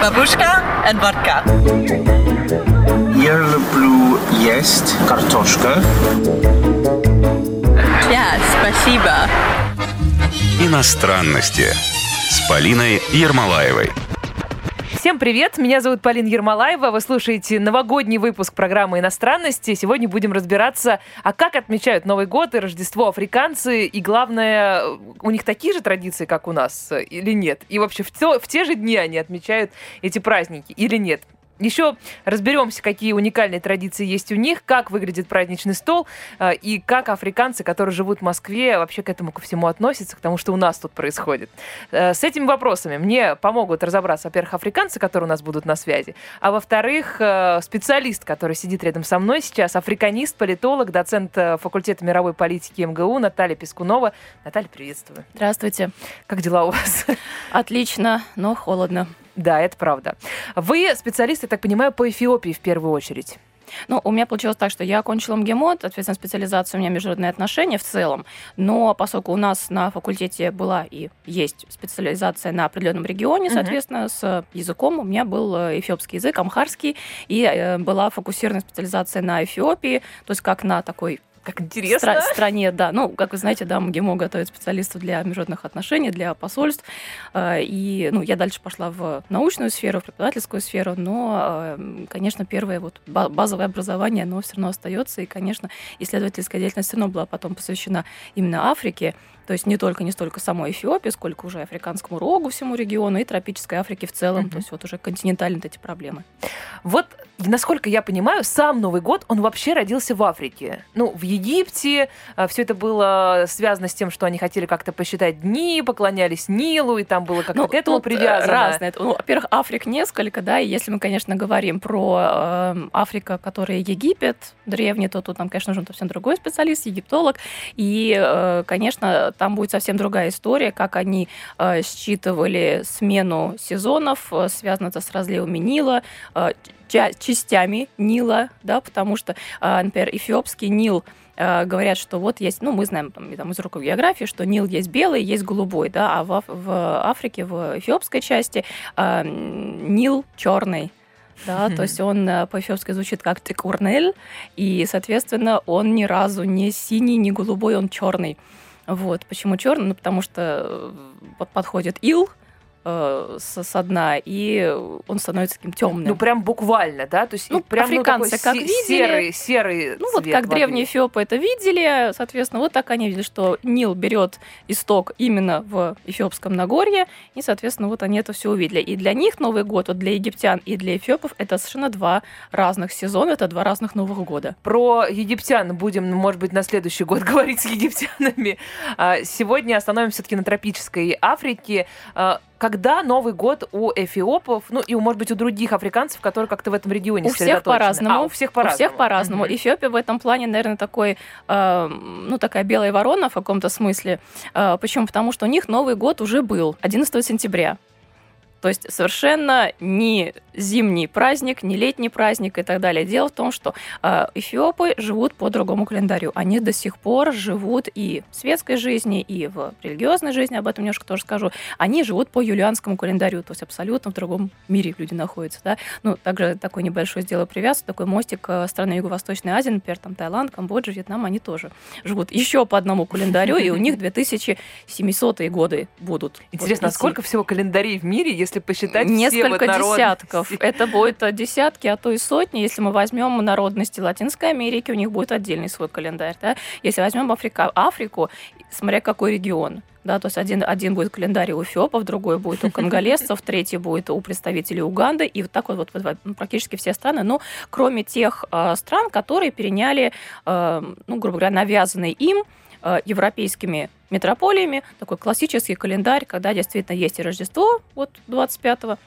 Бабушка and vodka. Я люблю есть картошка. Yeah, спасибо. Иностранности с Полиной Ермолаевой. Всем привет, меня зовут Полина Ермолаева, вы слушаете новогодний выпуск программы «Иностранности». Сегодня будем разбираться, а как отмечают Новый год и Рождество африканцы, и главное, у них такие же традиции, как у нас, или нет? И вообще в, те, в те же дни они отмечают эти праздники или нет? Еще разберемся, какие уникальные традиции есть у них, как выглядит праздничный стол э, и как африканцы, которые живут в Москве, вообще к этому ко всему относятся, к тому, что у нас тут происходит. Э, с этими вопросами мне помогут разобраться, во-первых, африканцы, которые у нас будут на связи, а во-вторых, э, специалист, который сидит рядом со мной сейчас, африканист, политолог, доцент факультета мировой политики МГУ Наталья Пескунова. Наталья, приветствую. Здравствуйте. Как дела у вас? Отлично, но холодно. Да, это правда. Вы специалист, я так понимаю, по Эфиопии в первую очередь. Ну, у меня получилось так, что я окончила МГИМО, соответственно, специализация у меня международные отношения в целом, но поскольку у нас на факультете была и есть специализация на определенном регионе, соответственно, uh-huh. с языком у меня был э, эфиопский язык, амхарский, и э, была фокусированная специализация на Эфиопии, то есть как на такой как интересно. Стра- стране, да. Ну, как вы знаете, да, МГИМО готовит специалистов для международных отношений, для посольств. Э, и, ну, я дальше пошла в научную сферу, в преподавательскую сферу, но, э, конечно, первое вот базовое образование, оно все равно остается. И, конечно, исследовательская деятельность все равно была потом посвящена именно Африке. То есть не только не столько самой Эфиопии, сколько уже африканскому рогу всему региону и тропической Африке в целом. Mm-hmm. То есть вот уже континентальные эти проблемы. Вот, насколько я понимаю, сам Новый год, он вообще родился в Африке. Ну, в Египте а, все это было связано с тем, что они хотели как-то посчитать дни, поклонялись Нилу, и там было как-то ну, к этому э, привязано. Разное. Ну, во-первых, Африк несколько, да, и если мы, конечно, говорим про э, Африка, которая Египет древний, то тут нам, конечно, нужен совсем другой специалист, египтолог. И, э, конечно, там будет совсем другая история, как они э, считывали смену сезонов, э, связано это с разливами Нила, э, частями Нила, да, потому что, э, например, эфиопский Нил говорят, что вот есть, ну, мы знаем там, там из уроков географии, что Нил есть белый, есть голубой, да, а в, в Африке, в эфиопской части э, Нил черный да, то есть он по-эфиопски звучит как Текурнель, и, соответственно, он ни разу не синий, не голубой, он черный. Вот. Почему черный? Ну, потому что э, подходит ил, э, со, дна, и он становится таким темным. Ну, прям буквально, да? То есть ну, прям африканцы ну, как видели. Серый, серый Ну, вот как воды. древние эфиопы это видели, соответственно, вот так они видели, что Нил берет исток именно в Эфиопском Нагорье, и, соответственно, вот они это все увидели. И для них Новый год, вот для египтян и для эфиопов, это совершенно два разных сезона, это два разных Новых года. Про египтян будем, может быть, на следующий год говорить с египтянами. А, сегодня остановимся все-таки на тропической Африке. Когда Новый год у эфиопов, ну и, может быть, у других африканцев, которые как-то в этом регионе У всех по-разному. А, у всех по-разному. У всех по-разному. Mm-hmm. Эфиопия в этом плане, наверное, такой, э, ну, такая белая ворона в каком-то смысле. Э, почему? Потому что у них Новый год уже был 11 сентября. То есть совершенно не зимний праздник, не летний праздник и так далее. Дело в том, что э, эфиопы живут по другому календарю. Они до сих пор живут и в светской жизни, и в религиозной жизни, об этом немножко тоже скажу. Они живут по юлианскому календарю, то есть абсолютно в другом мире люди находятся. Да? Ну, также такой небольшой сделаю привязку, такой мостик э, страны Юго-Восточной Азии, например, там Таиланд, Камбоджа, Вьетнам, они тоже живут еще по одному календарю, и у них 2700-е годы будут. Интересно, а сколько всего календарей в мире, если если посчитать Несколько все вот десятков. Это будет десятки, а то и сотни. Если мы возьмем народности Латинской Америки, у них будет отдельный свой календарь. Да? Если возьмем Африка, Африку, смотря какой регион, да, то есть один, один будет календарь у эфиопов, другой будет у конголезцев, третий будет у представителей Уганды, и вот так вот, вот, вот практически все страны, ну, кроме тех э, стран, которые переняли, э, ну, грубо говоря, навязанный им Э, европейскими метрополиями, такой классический календарь, когда действительно есть и Рождество, вот 25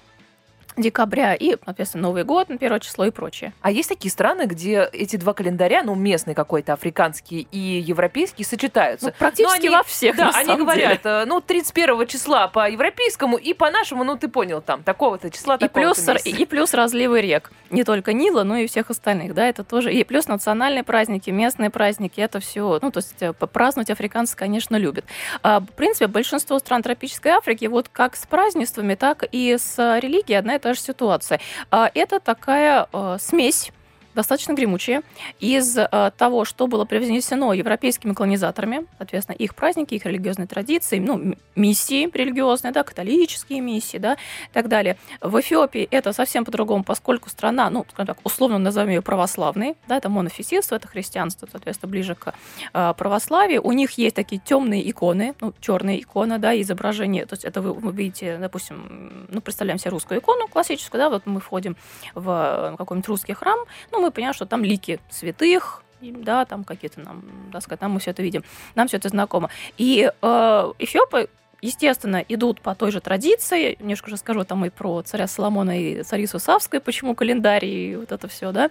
декабря и, соответственно, Новый год на первое число и прочее. А есть такие страны, где эти два календаря, ну, местный какой-то, африканский и европейский, сочетаются? Ну, практически они, во всех, Да, они говорят, деле. ну, 31 числа по европейскому и по нашему, ну, ты понял, там, такого-то числа, и плюс, месяца. и плюс разливы рек. Не только Нила, но и всех остальных, да, это тоже. И плюс национальные праздники, местные праздники, это все, ну, то есть э, праздновать африканцы, конечно, любят. А, в принципе, большинство стран тропической Африки, вот как с празднествами, так и с религией одна и та же ситуация. А, Это такая э, смесь достаточно гремучие, из э, того, что было привнесено европейскими колонизаторами, соответственно, их праздники, их религиозные традиции, ну, миссии религиозные, да, католические миссии, да, и так далее. В Эфиопии это совсем по-другому, поскольку страна, ну, скажем так, условно назовем ее православной, да, это монофизитство, это христианство, соответственно, ближе к э, православию. У них есть такие темные иконы, ну, черные иконы, да, изображение, то есть это вы, вы видите, допустим, ну, представляем себе русскую икону классическую, да, вот мы входим в э, какой-нибудь русский храм, ну, мы понимаем, что там лики святых, и, да, там какие-то нам, так сказать, там мы все это видим, нам все это знакомо. И э, эфиопы естественно, идут по той же традиции. Немножко расскажу там и про царя Соломона и царицу Савскую, почему календарь и вот это все, да.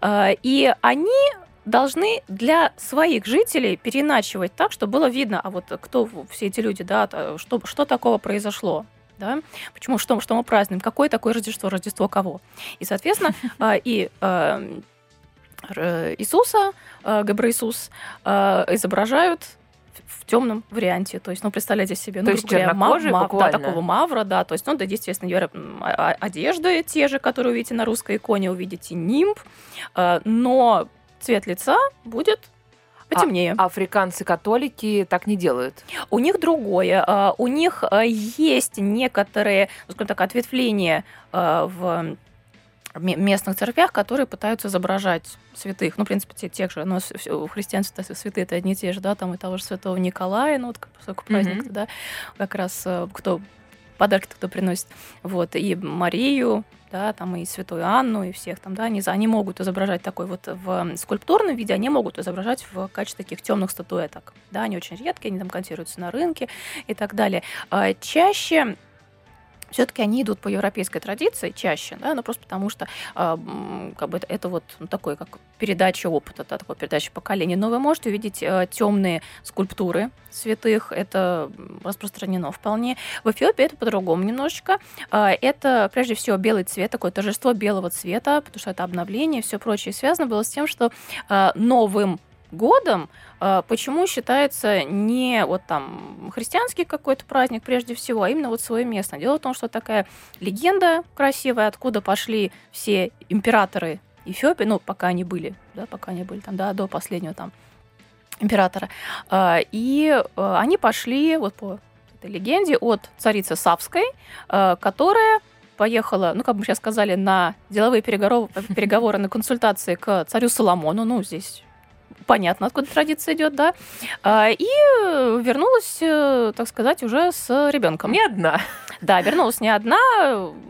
А, И они должны для своих жителей переначивать так, чтобы было видно, а вот кто все эти люди, да, что, что такого произошло, да, почему, что, что мы празднуем, какое такое Рождество, Рождество кого. И, соответственно, а, и э, Р- Иисуса, э, Габра Иисус, э, изображают в темном варианте. То есть, ну, представляете себе, ну, То есть говоря, чернокожий да, буквально? такого мавра, да. То есть, ну, да, естественно, а- а- одежды те же, которые увидите на русской иконе, увидите нимб, э, но цвет лица будет потемнее. Африканцы-католики так не делают. У них другое. А, У них а, есть некоторые, ну, скажем так, ответвления а, в ме- местных церквях, которые пытаются изображать святых. Ну, в принципе, те, тех же. Всё- в христианстве святые это одни и те же, да, там и того же святого Николая, ну, вот поскольку праздник, Мгм. да, как раз кто подарки кто приносит, вот, и Марию, да, там и Святую Анну, и всех там, да, они, они могут изображать такой вот в скульптурном виде, они могут изображать в качестве таких темных статуэток, да, они очень редкие, они там консервируются на рынке и так далее. А Чаще все-таки они идут по европейской традиции чаще, да, ну просто потому что м, как бы это, это вот ну, такой как передача опыта, да, такой передача поколений. Но вы можете увидеть темные скульптуры святых, это распространено вполне. В Эфиопии это по-другому немножечко. А, Это прежде всего белый цвет, такое торжество белого цвета, потому что это обновление все прочее связано было с тем, что а, новым годом а, почему считается не вот там христианский какой-то праздник прежде всего, а именно вот свое место. Дело в том, что такая легенда красивая, откуда пошли все императоры Эфиопии, ну, пока они были, да, пока они были там, да, до последнего там императора. А, И э, они пошли вот по этой легенде от царицы Савской, э, которая поехала, ну, как мы сейчас сказали, на деловые переговоры, переговоры на консультации к царю Соломону. Ну, здесь понятно, откуда традиция идет, да. А, И вернулась, э, так сказать, уже с ребенком. Не одна. Да, вернулась не одна,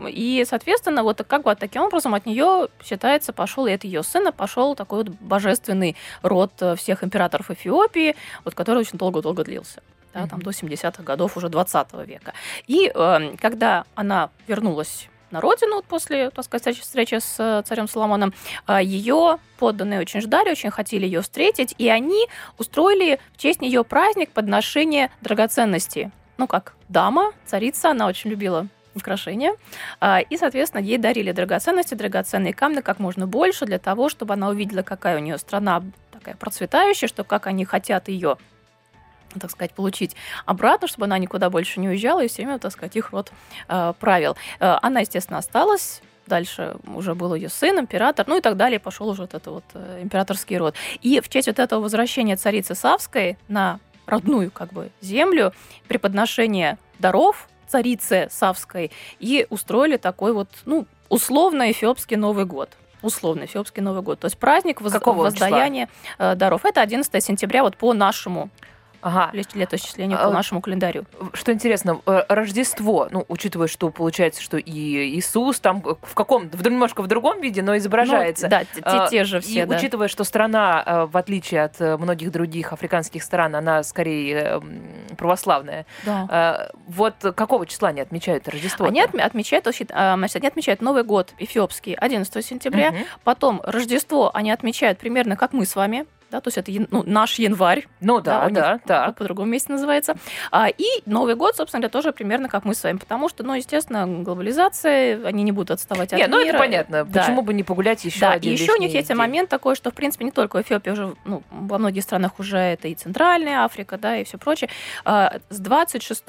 и, соответственно, вот как бы таким образом от нее, считается, пошел, и от ее сына пошел такой вот божественный род э, всех императоров Эфиопии, вот который очень долго-долго длился. Да, там Мгм. до 70-х годов уже 20 века. И э, когда она вернулась на родину после, так сказать, встречи- с э, царем Соломоном, ее подданные очень ждали, очень хотели ее встретить, и они устроили в честь нее праздник подношения драгоценностей. Ну, как дама, царица, она очень любила украшения. А, И, соответственно, ей дарили драгоценности, драгоценные камни как можно больше для того, чтобы она увидела, какая у нее страна такая процветающая, что как они хотят ее так сказать, получить обратно, чтобы она никуда больше не уезжала, и все время, так сказать, их род э, правил. Э, она, естественно, осталась, дальше уже был ее сын, император, ну и так далее, пошел уже вот этот вот э, императорский род. И в честь вот этого возвращения царицы Савской на родную как бы землю, при подношении даров царице Савской, и устроили такой вот, ну, условно эфиопский Новый год. Условно эфиопский Новый год. То есть праздник воз- Какого воздаяния э, даров. Это 11 сентября вот по нашему Ага. лет- летоисчислению, А, по нашему календарю. Что интересно, э, Рождество, ну, учитывая, что получается, что и Иисус там в каком, в, немножко в другом виде, но изображается. Ну, да, те, А, те же все, и да. учитывая, что страна, э, в отличие от э, многих других африканских стран, она скорее православная. Да. Вот какого числа они отмечают Рождество? Они отме- отмечают, а, значит, они отмечают Новый год эфиопский 11 сентября, потом Рождество они отмечают примерно как мы с вами, да, то есть это ну, наш январь, Ну да, них да, по- так. по другому месте называется. А, и Новый год, собственно говоря, тоже примерно как мы с вами, потому что, ну, естественно, глобализация, они не будут отставать от ну мира. это понятно. Да. Почему бы не погулять еще Да, один и еще у них есть день? момент такой, что, в принципе, не только в Эфиопии, уже ну, во многих странах уже это и Центральная Африка, да, и все прочее. А, С 26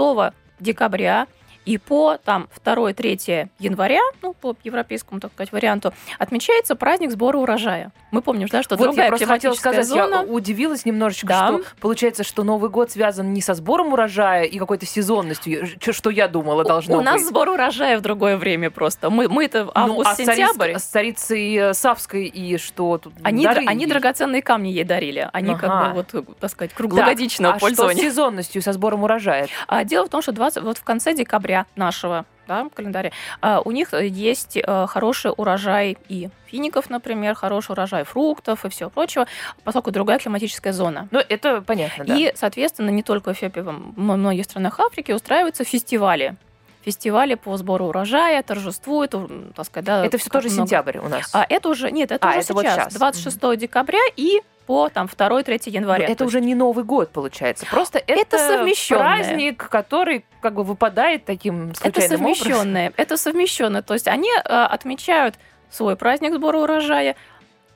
декабря И по там 2-3 января, ну, по европейскому, так сказать, варианту, отмечается праздник сбора урожая. Мы помним, да, что вот другая я просто хотела сказать, зона... я удивилась немножечко, Да. что получается, что Новый год связан не со сбором урожая и какой-то сезонностью, что я думала должно У нас быть. сбор урожая в другое время просто. Мы, мы это Ну, а с август-сентябрь. цариц- с царицей э, Савской и что тут? Они, дары они драгоценные камни ей дарили. Они как Ага. бы, вот, так сказать, круглогодичного а что с пользования. сезонностью, со сбором урожая? А дело в том, что 20, вот в конце декабря нашего да, календаря а, у них есть э, хороший урожай и фиников, например, хороший урожай фруктов и всего прочего, поскольку другая климатическая зона. Ну, это понятно, да. И, соответственно, не только в Эфиопии, во многих странах Африки устраиваются фестивали. Фестивали по сбору урожая, торжествуют, м, так сказать, да, это все тоже много. сентябрь у нас. А это уже, нет, это А, уже это вот сейчас, щас. 26 декабря и по там 2-3 Но января. это То уже не Новый год, получается. Просто это, Это праздник, который как бы выпадает таким Это случайным образом. совмещенное. Это совмещенное. То есть они э, отмечают свой праздник сбора урожая.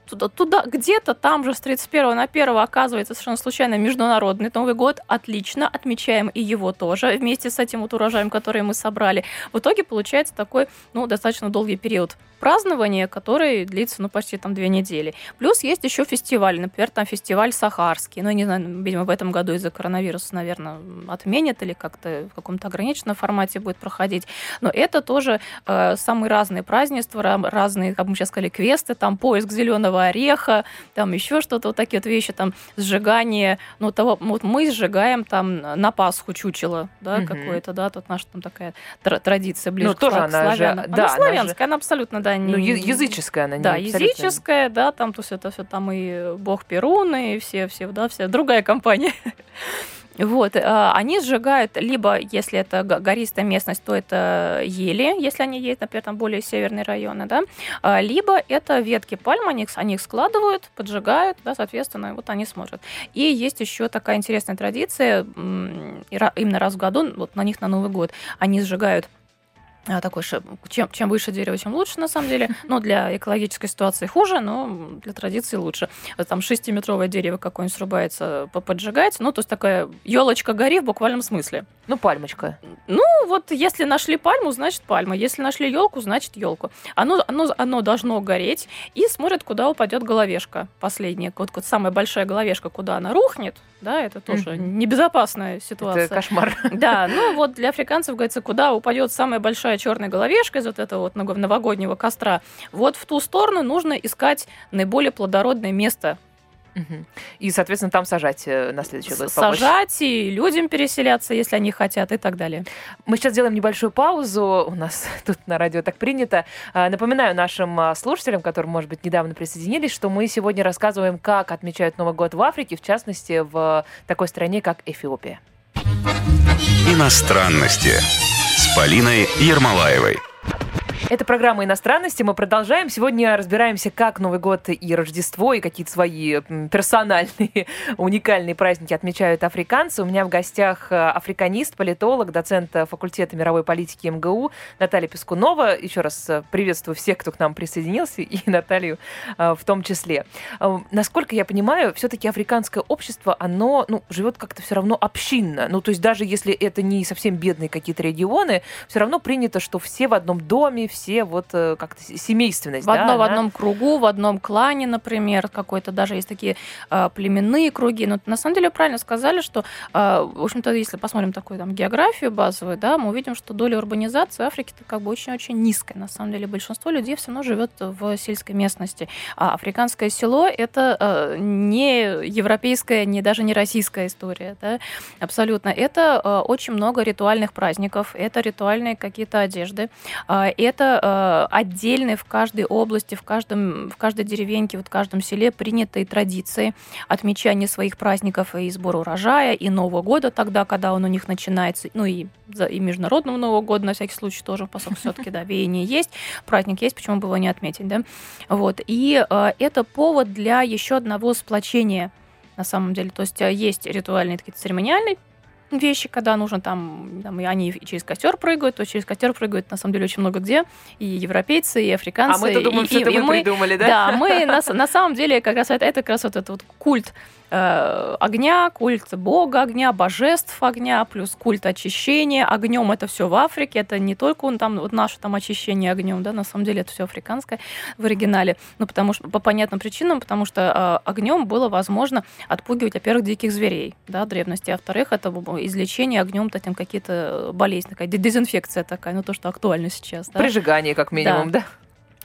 Туда, туда, где-то там же с 31 на 1 оказывается совершенно случайно Международный Новый год. Отлично, отмечаем и его тоже вместе с этим вот урожаем, который мы собрали. В итоге получается такой, ну, достаточно долгий период празднования, который длится, ну, почти там две недели. Плюс есть еще фестиваль, например, там фестиваль Сахарский. Ну, я не знаю, видимо, в этом году из-за коронавируса, наверное, отменят или как-то в каком-то ограниченном формате будет проходить. Но это тоже э, самые разные празднества, ра- разные, как мы сейчас сказали, квесты, там поиск зеленого ореха, там еще что-то, вот такие вот вещи, там сжигание, ну, того, вот мы сжигаем там на Пасху чучело, да, Мгм. какое-то, да, тут наша там такая тра- традиция ближе Ну, к тоже сла- она же- славянам. да, она она славянская, она абсолютно, да, не... Ну, языческая она, не Да, абсолютно- языческая, да, там то есть это все там и бог Перун, и все, все, да, вся другая компания. Вот, а, они сжигают, либо, если это го- гористая местность, то это ели, если они есть, например, там более северные районы, да, а, либо это ветки пальм, они, они их складывают, поджигают, да, соответственно, вот они смотрят. И есть еще такая интересная традиция, именно раз в году, вот на них на Новый год, они сжигают такой, ше- чем, чем выше дерево, тем лучше, на самом деле. Ну, для экологической ситуации хуже, но для традиции лучше. Там шестиметровое дерево какое-нибудь срубается, по- поджигать. Ну, то есть такая елочка гори в буквальном смысле. Ну, пальмочка. Ну, вот если нашли пальму, значит пальма. Если нашли елку, значит елку. Оно, оно, оно должно гореть и смотрят, куда упадет головешка последняя. Вот, вот самая большая головешка, куда она рухнет, да, это тоже Мгм. небезопасная ситуация. Это кошмар. Да, ну вот для африканцев, говорится, куда упадет самая большая черная головешка из вот этого вот ново- новогоднего костра, вот в ту сторону нужно искать наиболее плодородное место. И, соответственно, там сажать э, на следующий год побольше. Сажать и людям переселяться, если они хотят, и так далее. Мы сейчас сделаем небольшую паузу. У нас тут на радио так принято. А, Напоминаю нашим а, слушателям, которые, может быть, недавно присоединились, что мы сегодня рассказываем, как отмечают Новый год в Африке, в частности, в такой стране, как Эфиопия. Иностранности Полиной Ермолаевой. Это программа «Иностранности». Мы продолжаем. Сегодня разбираемся, как Новый год и Рождество, и какие-то свои персональные, уникальные праздники отмечают африканцы. У меня в гостях э, африканист, политолог, доцент э, факультета мировой политики МГУ Наталья Пескунова. Еще раз э, приветствую всех, кто к нам присоединился, и Наталью в том числе. Насколько я понимаю, все-таки африканское общество, оно ну, живет как-то все равно общинно. Ну, то есть даже если это не совсем бедные какие-то регионы, все равно принято, что все в одном доме, все вот э, как-то семейственность. В, да, одно- в она- одном кругу, в одном клане, например, какой-то даже есть такие э, племенные круги. Но на самом деле правильно сказали, что, э, в общем-то, если посмотрим такую там географию базовую, да, мы увидим, что доля урбанизации Африки как бы очень-очень низкая. На самом деле большинство людей все равно живет в сельской местности. А африканское село это э, не европейская, не даже не российская история, да, абсолютно. Это э, очень много ритуальных праздников, это ритуальные какие-то одежды, а, это э, отдельные в каждой области, в, каждом, в каждой деревеньке, вот в каждом селе принятые традиции отмечания своих праздников и сбора урожая, и Нового года тогда, когда он у них начинается, ну и, за- и Международного Нового года на всякий случай тоже, поскольку все-таки, да, веяние есть, праздник есть, почему бы его не отметить, да? Вот, и э, это повод для еще одного сплочения на самом деле. То есть э, есть ритуальные такие церемониальные вещи, когда нужно там, там и они и через костер прыгают, то через костер прыгают на самом деле очень много где, и европейцы, и африканцы. А мы-то думаем, и, что это и мы придумали, да? Да, мы на самом деле как раз это, это как раз вот этот вот культ э, огня, культ бога огня, божеств огня, плюс культ очищения. Огнем это все в Африке, это не только он там, вот наше там очищение огнем, да, на самом деле это все африканское в оригинале. Ну, потому что, по понятным причинам, потому что э, огнем было возможно отпугивать, во-первых, диких зверей, да, древности, а во-вторых, это излечение огнем, там какие-то болезни, такая дезинфекция такая, ну, то, что актуально сейчас. Да? Прижигание, как минимум, да?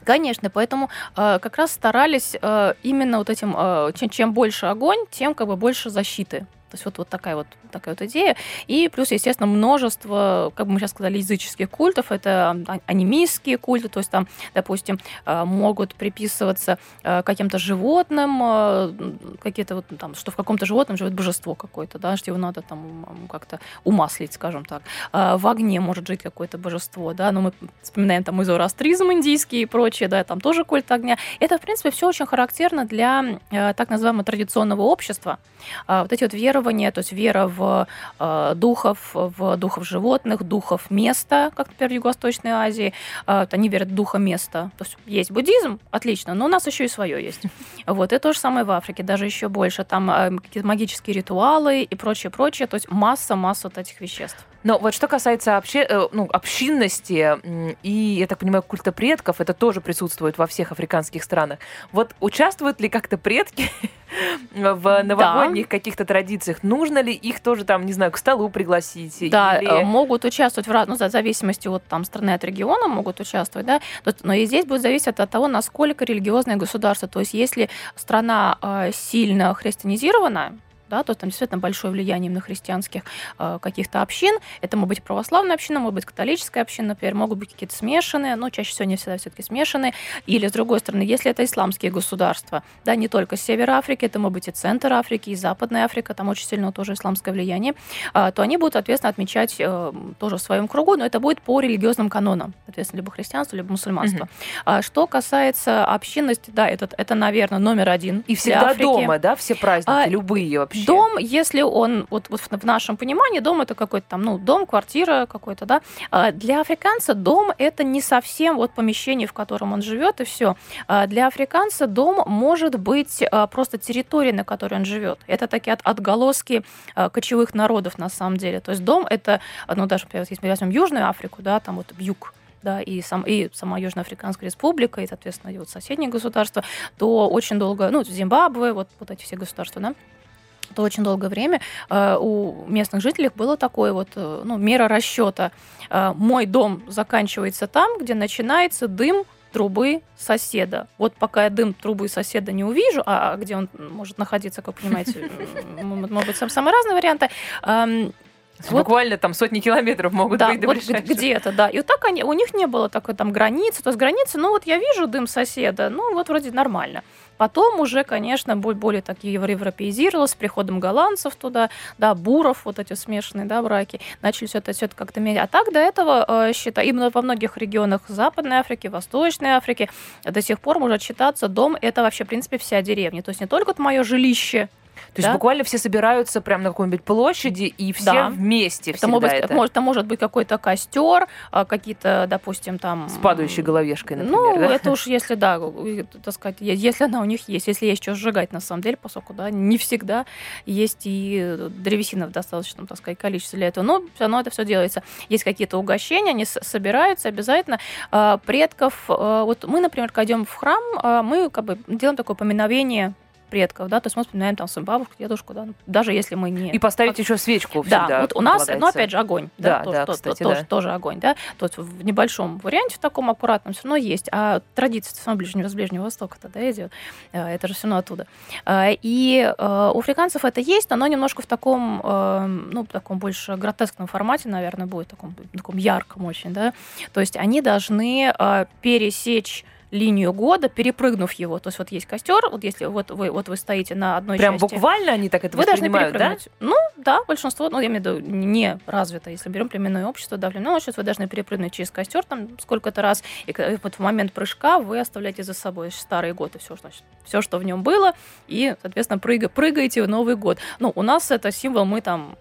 Конечно, поэтому э, как раз старались э, именно вот этим, э, чем, чем больше огонь, тем как бы больше защиты. То есть вот, вот такая вот такая вот идея. И плюс, естественно, множество, как бы мы сейчас сказали, языческих культов. Это анимистские культы, то есть там, допустим, э, могут приписываться э, каким-то животным, э, какие-то вот там, что в каком-то животном живет божество какое-то, да, что его надо там как-то умаслить, скажем так. В огне может жить какое-то божество, да, но мы вспоминаем там и зороастризм индийский и прочее, да, там тоже культ огня. Это, в принципе, все очень характерно для так называемого традиционного общества. Вот эти вот верования, то есть вера в э, духов, в духов животных, духов места, как, например, в Юго-Восточной Азии. Э, они верят в духа места. То есть есть буддизм, отлично, но у нас еще и свое есть. Вот, и то же самое в Африке, даже еще больше. Там э, какие-то магические ритуалы и прочее, прочее. То есть масса-масса вот этих веществ. Но вот что касается обще, э, ну, общинности и, я так понимаю, культа предков, это тоже присутствует во всех африканских странах. Вот участвуют ли как-то предки в новогодних да. каких-то традициях? Нужно ли их тоже там, не знаю, к столу пригласить? Да, или... Э, могут участвовать в разных, ну, в зависимости от там страны, от региона могут участвовать, да, но и здесь будет зависеть от того, насколько религиозное государство. То есть если страна э, сильно христианизирована, да, то есть там действительно большое влияние на христианских э, каких-то общин. Это может быть православная община, может быть католическая община, например, могут быть какие-то смешанные, но чаще всего не всегда все-таки смешанные. Или, с другой стороны, если это исламские государства, да, не только север Африки, это может быть и центр Африки, и Западная Африка, там очень сильно тоже исламское влияние, э, то они будут, соответственно, отмечать э, тоже в своем кругу, но это будет по религиозным канонам, соответственно, либо христианство, либо мусульманство. Mm-hmm. А что касается общинности, да, это, это, наверное, номер один. И всегда дома, да, все праздники, а, любые вообще? Вообще? Дом, если он, вот, вот в нашем понимании, дом это какой-то там, ну, дом, квартира какой-то, да. А для африканца дом это не совсем вот помещение, в котором он живет, и все. А для африканца дом может быть а, просто территория, на которой он живет. Это такие от, отголоски кочевых народов на самом деле. То есть дом это, ну, даже, если мы возьмем Южную Африку, да, там вот юг да, и, сам, и сама Южноафриканская республика, и, соответственно, и вот соседние государства, то очень долго, ну, Зимбабве, вот, вот эти все государства, да, то очень долгое время э, у местных жителей было такое вот, э, ну, мера расчета. Э, мой дом заканчивается там, где начинается дым трубы соседа. Вот пока я дым трубы соседа не увижу, а где он может находиться, как вы понимаете, могут быть самые разные варианты, эм, вот, Буквально там сотни километров могут да, быть до вот где-то, да. И вот так они, у них не было такой там границы. То есть границы, ну вот я вижу дым соседа, ну вот вроде нормально. Потом уже, конечно, более такие европеизировалось с приходом голландцев туда, да, буров, вот эти смешанные, да, браки, начали все это, все это как-то менять. А так до этого, э, считаю, именно во многих регионах Западной Африки, Восточной Африки до сих пор может считаться дом, это вообще, в принципе, вся деревня. То есть не только вот мое жилище, то есть буквально все собираются прямо на какой-нибудь площади и все да. вместе. Это может, это. Может, это может быть какой-то костер, а, какие-то, допустим, там... С падающей головешкой, например. Ну, да? это уж если, да, так сказать, если она у них есть, если есть что сжигать, на самом деле, поскольку, да, не всегда есть и древесина в достаточном, так сказать, количестве для этого. Но все равно это все делается. Есть какие-то угощения, они собираются обязательно. А, предков, а, вот мы, например, когда идем в храм, мы как бы делаем такое поминовение предков, да, то есть мы вспоминаем там свою бабушку, дедушку, да, даже если мы не... И поставить как... еще свечку всегда Да, вот у нас, ну, опять же, огонь, да, да, тоже, да, кстати, тоже, да. тоже огонь, да, то есть в небольшом варианте, в таком аккуратном все равно есть, а традиция все равно ближнего, с Ближнего Востока тогда идет, э, это же все равно оттуда. Э, и э, у африканцев это есть, но оно немножко в таком, ну, таком больше гротескном формате, наверное, будет, таком, таком ярком очень, да, то есть они должны пересечь линию года, перепрыгнув его. То есть вот есть костер, вот если вот вы, вот вы стоите на одной Прям части. буквально они так это Вы должны перепрыгнуть? Да? Ну, да, большинство, ну, я имею в виду, не развито. Если берем племенное общество, да, племенное общество, вы должны перепрыгнуть через костер там сколько-то раз, и вот в момент прыжка вы оставляете за собой старый год и все, значит, все, что в нем было, и, соответственно, прыга, прыгаете в Новый год. Ну, у нас это символ, мы там,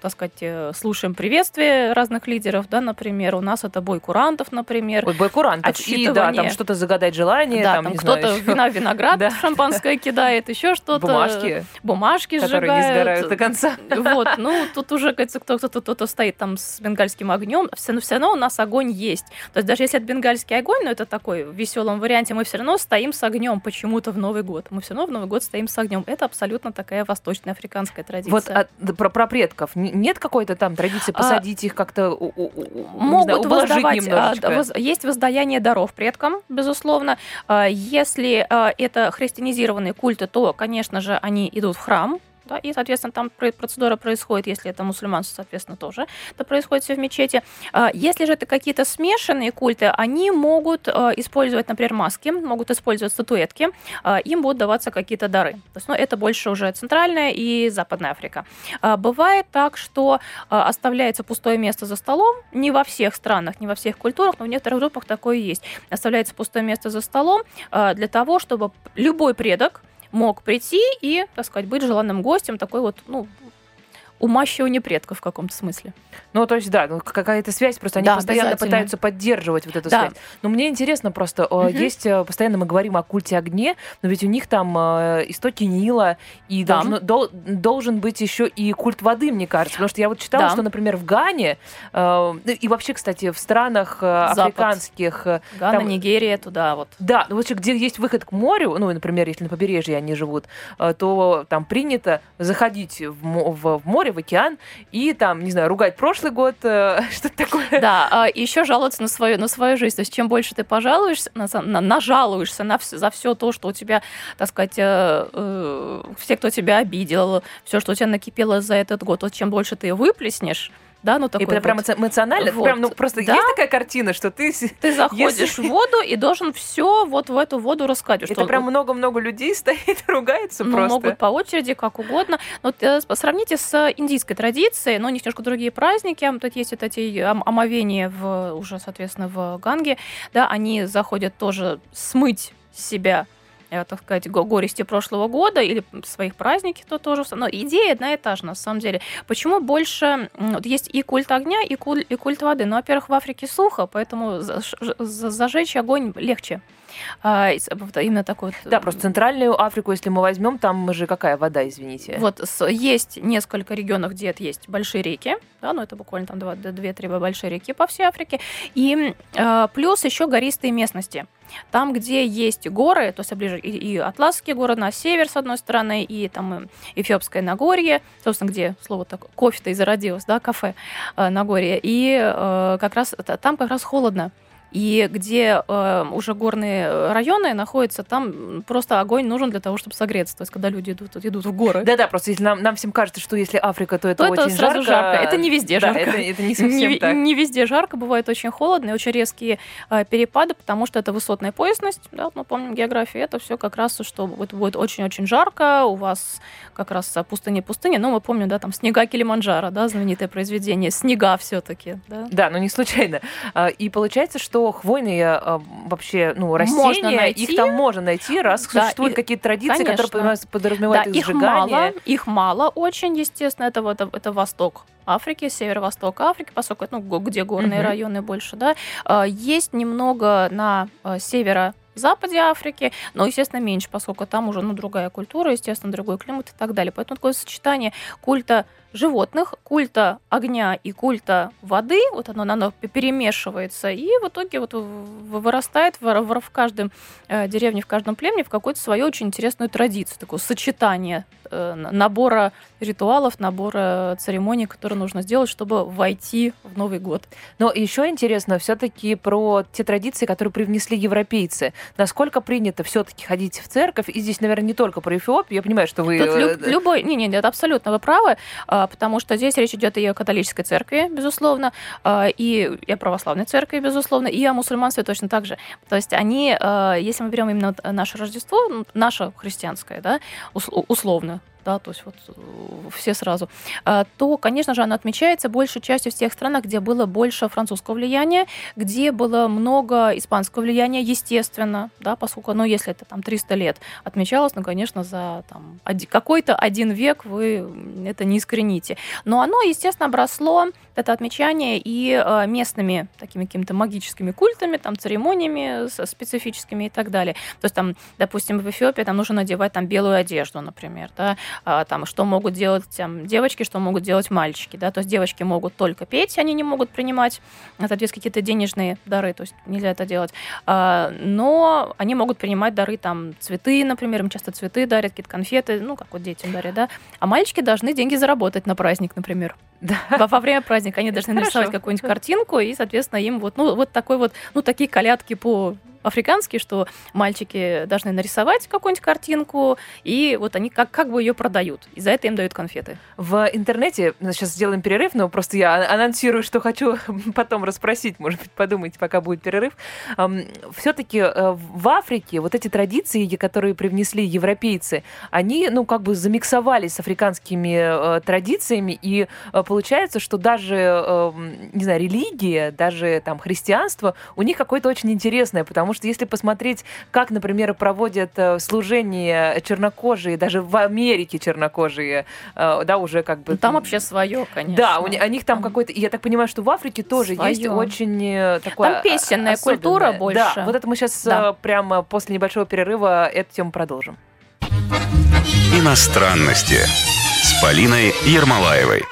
так сказать, э, слушаем приветствия разных лидеров, да, например, у нас это бой курантов, например. Ой, бой курантов, и да, там что-то загадать желание, Да, там, там не кто-то знаю, вина, виноград, Да. шампанское кидает, еще что-то. бумажки, Бумажки которые не сжигают. сгорают до конца. Вот, ну, тут уже, кажется, кто-то кто-то стоит там с бенгальским огнем, все, но все равно у нас огонь есть. То есть даже если это бенгальский огонь, но это такой в веселом варианте, мы все равно стоим с огнем почему-то в Новый год. Мы все равно в Новый год стоим с огнем. Это абсолютно такая восточная африканская традиция. Вот а, про, про предков. Нет какой-то там традиции А, посадить их как-то, не могут знаю, воздавать, а, немножечко? воз- есть воздаяние даров предкам, безусловно. А, Если а, это христианизированные культы, то, конечно же, они идут в храм, да, и, соответственно, там про- процедура происходит, если это мусульманство, соответственно, тоже это происходит все в мечети. А, Если же это какие-то смешанные культы, они могут а, использовать, например, маски, могут использовать статуэтки, а, им будут даваться какие-то дары. То есть, ну, это больше уже центральная и западная Африка. Бывает так, что оставляется пустое место за столом. Не во всех странах, не во всех культурах, но в некоторых группах такое есть. Оставляется пустое место за столом для того, чтобы любой предок мог прийти и, так сказать, быть желанным гостем, такой вот, ну, умащивание предков в каком-то смысле. Ну, то есть, да, ну, какая-то связь, просто они Да, постоянно пытаются поддерживать вот эту Да. связь. Но мне интересно просто, Мгм. есть, э, постоянно мы говорим о культе огне, но ведь у них там э, истоки Нила, и Да. должно- дол- должен быть еще и культ воды, мне кажется. Потому что я вот читала, Да. что, например, в Гане, э, ну, и вообще, кстати, в странах э, африканских, Гана, Там- Нигерия, туда вот. да, ну вот где есть выход к морю, ну, например, если на побережье они живут, э, то там принято заходить в, в- в море, в океан, и там, не знаю, ругать прошлый год, э, что-то такое. Да, а еще жаловаться на свою, на свою жизнь. То есть чем больше ты пожалуешься, на, на- нажалуешься на вс- за все то, что у тебя, так сказать, э, э, все, кто тебя обидел, все, что у тебя накипело за этот год, вот чем больше ты выплеснешь, да, ну И такой прям, прям вот. эмо- эмоционально, Вот. прям, ну просто Да. есть такая картина, что ты... Ты заходишь Если- в воду и должен все вот в эту воду рассказать. Это что прям много-много людей стоит, ругается ну, просто. могут по очереди, как угодно. Но вот, э, сравните с индийской традицией, но у них немножко другие праздники. Тут есть вот эти ом- омовения в, уже, соответственно, в Ганге. Да, они заходят тоже смыть себя так сказать, го- горести прошлого года или своих праздники, то тоже. Но идея одна и та же, на самом деле. Почему больше... Вот есть и культ огня, и культ, и культ воды. Ну, во-первых, в Африке сухо, поэтому заж- за- зажечь огонь легче. А, именно такой вот... Да, просто Центральную Африку, если мы возьмем, там же какая вода, извините. Вот есть несколько регионов, где есть большие реки, да, ну это буквально там два- д- две-три большие реки по всей Африке, и э, плюс еще гористые местности. Там, где есть горы, то есть ближе и, и Атласские горы на север, с одной стороны, и там э, Эфиопское Нагорье, собственно, где слово так кофе-то и зародилось, да, кафе э, Нагорье, и э, как раз там как раз холодно. И где э, уже горные районы находятся, там просто огонь нужен для того, чтобы согреться. То есть, когда люди идут, идут в горы. Да-да, просто если нам, нам всем кажется, что если Африка, то это то это очень сразу жарко. Это не везде Да, жарко. это, это не совсем не, так. не везде жарко, бывает очень холодно и очень резкие э, перепады, потому что это высотная поясность, да, мы помним географию, это все как раз, что вот будет очень-очень жарко, у вас как раз пустыня-пустыня, но мы помним, да, там «Снега Килиманджаро», да, знаменитое произведение, «Снега» все-таки, да. Да, но не случайно. А, И получается, что хвойные а, вообще ну, растения, найти. их там можно найти, раз Да, существуют и- какие-то традиции, конечно. которые подразумевают- да, их их сжигание. мало, их мало очень, естественно, это, это, это восток Африки, северо-восток Африки, поскольку это, ну, где горные Мгм. районы больше, да. А, Есть немного на а, северо западе Африки, но, естественно, меньше, поскольку там уже ну, другая культура, естественно, другой климат и так далее. Поэтому такое сочетание культа животных, культа огня и культа воды, вот оно, оно перемешивается, и в итоге вот вырастает в, в- в каждом э, деревне, в каждом племени в какую-то свою очень интересную традицию, такое сочетание э, набора ритуалов, набора церемоний, которые нужно сделать, чтобы войти в Новый год. Но еще интересно все-таки про те традиции, которые привнесли европейцы. Насколько принято все-таки ходить в церковь? И здесь, наверное, не только про Эфиопию. Я понимаю, что вы... Тут лю- э, любой, не, не, нет, абсолютно вы правы, а, потому что здесь речь идет и о католической церкви, безусловно, а, и о православной церкви, безусловно, и о мусульманстве точно так же. То есть они, а, если мы берем именно наше Рождество, ну, наше христианское, да, ус- условно, да, то есть вот э, все сразу, а, то, конечно же, она отмечается большей частью в тех странах, где было больше французского влияния, где было много испанского влияния, естественно, да, поскольку, ну, если это там 300 лет отмечалось, ну, конечно, за там, какой-то один век вы это не искорените. Но оно, естественно, обросло это отмечание и э, местными такими какими-то магическими культами, там, церемониями специфическими и так далее. То есть там, допустим, в Эфиопии там нужно надевать там белую одежду, например, да, а, там, что могут делать там, девочки, что могут делать мальчики, да, то есть девочки могут только петь, они не могут принимать, соответственно, какие-то денежные дары, то есть нельзя это делать, а, но они могут принимать дары, там, цветы, например, им часто цветы дарят, какие-то конфеты, ну, как вот детям дарят, да, а мальчики должны деньги заработать на праздник, например. Да. Во, во время праздника они должны нарисовать какую-нибудь картинку, и, соответственно, им вот, ну, вот такой вот, ну, такие колядки по африканский, что мальчики должны нарисовать какую-нибудь картинку, и вот они как, как бы ее продают. И за это им дают конфеты. В интернете, ну, сейчас сделаем перерыв, но просто я анонсирую, что хочу потом расспросить, может быть, подумайте, пока будет перерыв. Все-таки э, в Африке вот эти традиции, которые привнесли европейцы, они, ну, как бы замиксовались с африканскими э, традициями, и э, получается, что даже, не знаю, религия, даже там христианство, у них какое-то очень интересное, потому что если посмотреть, как, например, проводят э, служение чернокожие, даже в Америке чернокожие, э, да, уже как бы... Ну, там вообще свое, конечно. Да, у, них там какой-то... Я так понимаю, что в Африке тоже свое. есть очень э, такое Там песенная особенное. культура больше. Да, вот это мы сейчас да. прямо после небольшого перерыва эту тему продолжим. Иностранности с Полиной Ермолаевой.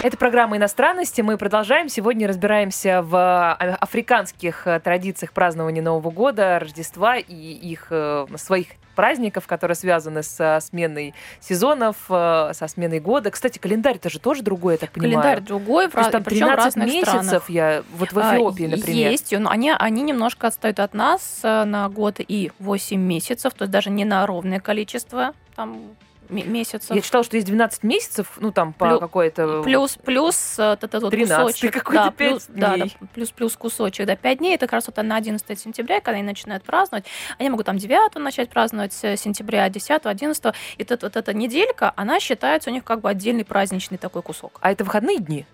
Это программа «Иностранности». Мы продолжаем. Сегодня разбираемся в а, африканских э, традициях празднования Нового года, Рождества и их э, своих праздников, которые связаны со сменой сезонов, э, со сменой года. Кстати, календарь-то же тоже другой, я так понимаю. Календарь другой, То есть там 13 месяцев странах. я вот в Эфиопии, а, например. Есть, но они, они немножко отстают от нас на год и 8 месяцев, то есть даже не на ровное количество там месяцев. Я читала, что есть 12 месяцев, ну там по Плю, какой-то... Плюс, плюс э, этот вот кусочек. какой-то да, 5 плюс, дней. Да, да, плюс, плюс кусочек. Да, 5 дней, это как раз вот на 11 сентября, когда они начинают праздновать. Они могут там 9 начать праздновать с сентября, 10 11 И вот, вот эта неделька, она считается у них как бы отдельный праздничный такой кусок. А это выходные дни?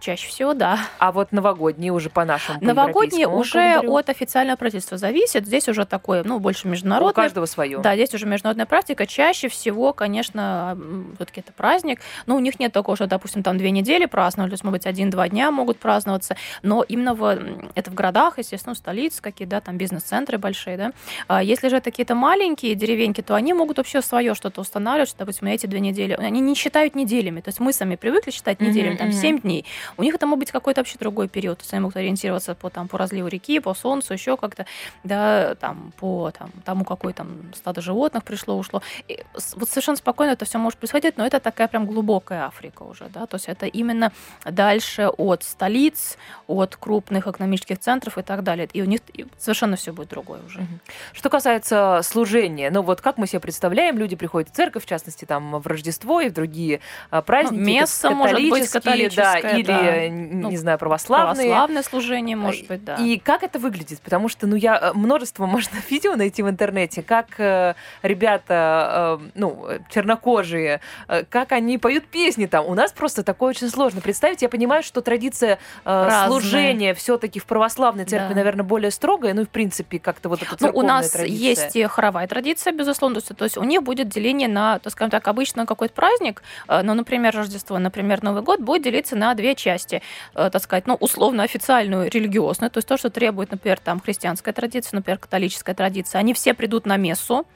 Чаще всего, да. А вот новогодние уже по нашему Новогодние уже календарю? от официального правительства зависит. Здесь уже такое, ну, больше международное. У каждого свое. Да, здесь уже международная практика. Чаще всего, конечно, все-таки это праздник. Но у них нет такого, что, допустим, там две недели праздновали, то есть, может быть, один-два дня могут праздноваться. Но именно в, это в городах, естественно, столицы какие, да, там бизнес-центры большие, да. А если же это какие-то маленькие деревеньки, то они могут вообще свое что-то устанавливать, что, допустим, эти две недели. Они не считают неделями. То есть мы сами привыкли считать неделями, mm-hmm, там, 7 дней. У них это может быть какой-то вообще другой период. То есть они могут ориентироваться по, там, по разливу реки, по солнцу, еще как-то, да, там, по там, тому, какое там стадо животных пришло, ушло. И вот совершенно спокойно это все может происходить, но это такая прям глубокая Африка уже, да, то есть это именно дальше от столиц, от крупных экономических центров и так далее. И у них совершенно все будет другое уже. Что касается служения, ну вот как мы себе представляем, люди приходят в церковь, в частности, там в Рождество и в другие а, праздники. Ну, место может быть католическое, да, или да ну, не знаю, православные. Православное служение, может быть, да. И как это выглядит? Потому что, ну, я э, множество можно видео найти в интернете, как э, ребята, э, ну, чернокожие, э, как они поют песни там. У нас просто такое очень сложно представить. Я понимаю, что традиция э, служения все-таки в православной церкви, да. наверное, более строгая, ну и в принципе как-то вот эта Ну, у нас традиция. есть хоровая традиция, безусловно, то есть у них будет деление на, то скажем так, обычно какой-то праздник, э, ну, например, Рождество, например, Новый год будет делиться на две части. Э, так сказать, ну, условно официальную религиозную, то есть то, что требует, например, там христианская традиция, например, католическая традиция, они все придут на мессу,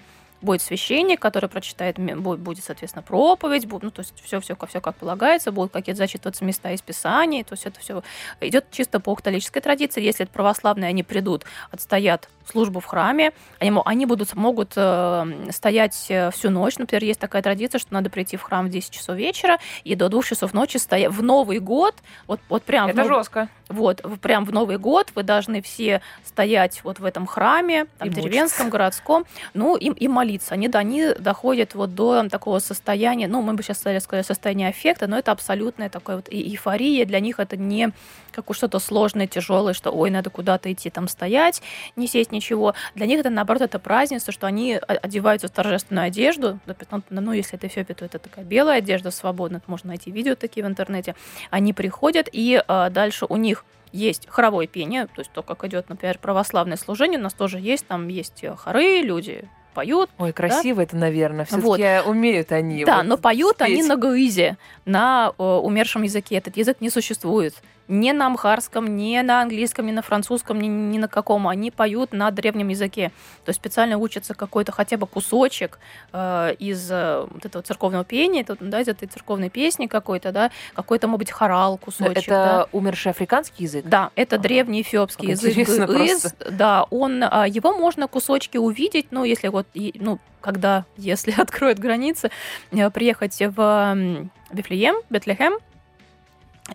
будет священник, который прочитает, будет, соответственно, проповедь, будет, ну, то есть все, все, как полагается, будут какие-то зачитываться места из Писаний, то есть это все идет чисто по католической традиции. Если это православные, они придут, отстоят службу в храме, они, они будут, могут э, стоять всю ночь, например, есть такая традиция, что надо прийти в храм в 10 часов вечера и до 2 часов ночи стоять в Новый год, вот, вот прям... Это в, жестко. Вот, прям в Новый год вы должны все стоять вот в этом храме, там, И деревенском, городском, ну, им и молиться. Они, да, они доходят вот до такого состояния, ну, мы бы сейчас сказали состояние аффекта, но это абсолютная такая вот и- эйфория. Для них это не как уж что-то сложное, тяжелое, что, ой, надо куда-то идти там стоять, не сесть ничего. Для них это, наоборот, это празднество, что они одеваются в торжественную одежду. Потом, Ну, если это Эфиопия, то это такая белая одежда свободная. Можно найти видео такие в интернете. Они приходят, и а, дальше у них есть хоровое пение, то есть то, как идет, например, православное служение, у нас тоже есть, там есть э, хоры, люди поют, Ой, красиво это, наверное. Все-таки Вот. умеют они. да, вот но поют они спеть. на гаизе, на э, умершем языке. Этот язык не существует. Ни на амхарском, ни на английском, ни на французском, ни, ни на каком. Они поют на древнем языке. То есть специально учится какой-то хотя бы кусочек э, из э, вот этого церковного пения, это, да, из этой церковной песни какой-то, да, какой-то, может быть, хорал кусочек. Это да. умерший африканский язык? Да, это Ага. древний эфиопский язык. ГЫИЗ. Да, он, а, его можно кусочки увидеть, ну, если вот, ну, когда, если откроют границы, э, приехать в Вифлеем, Бетлехем,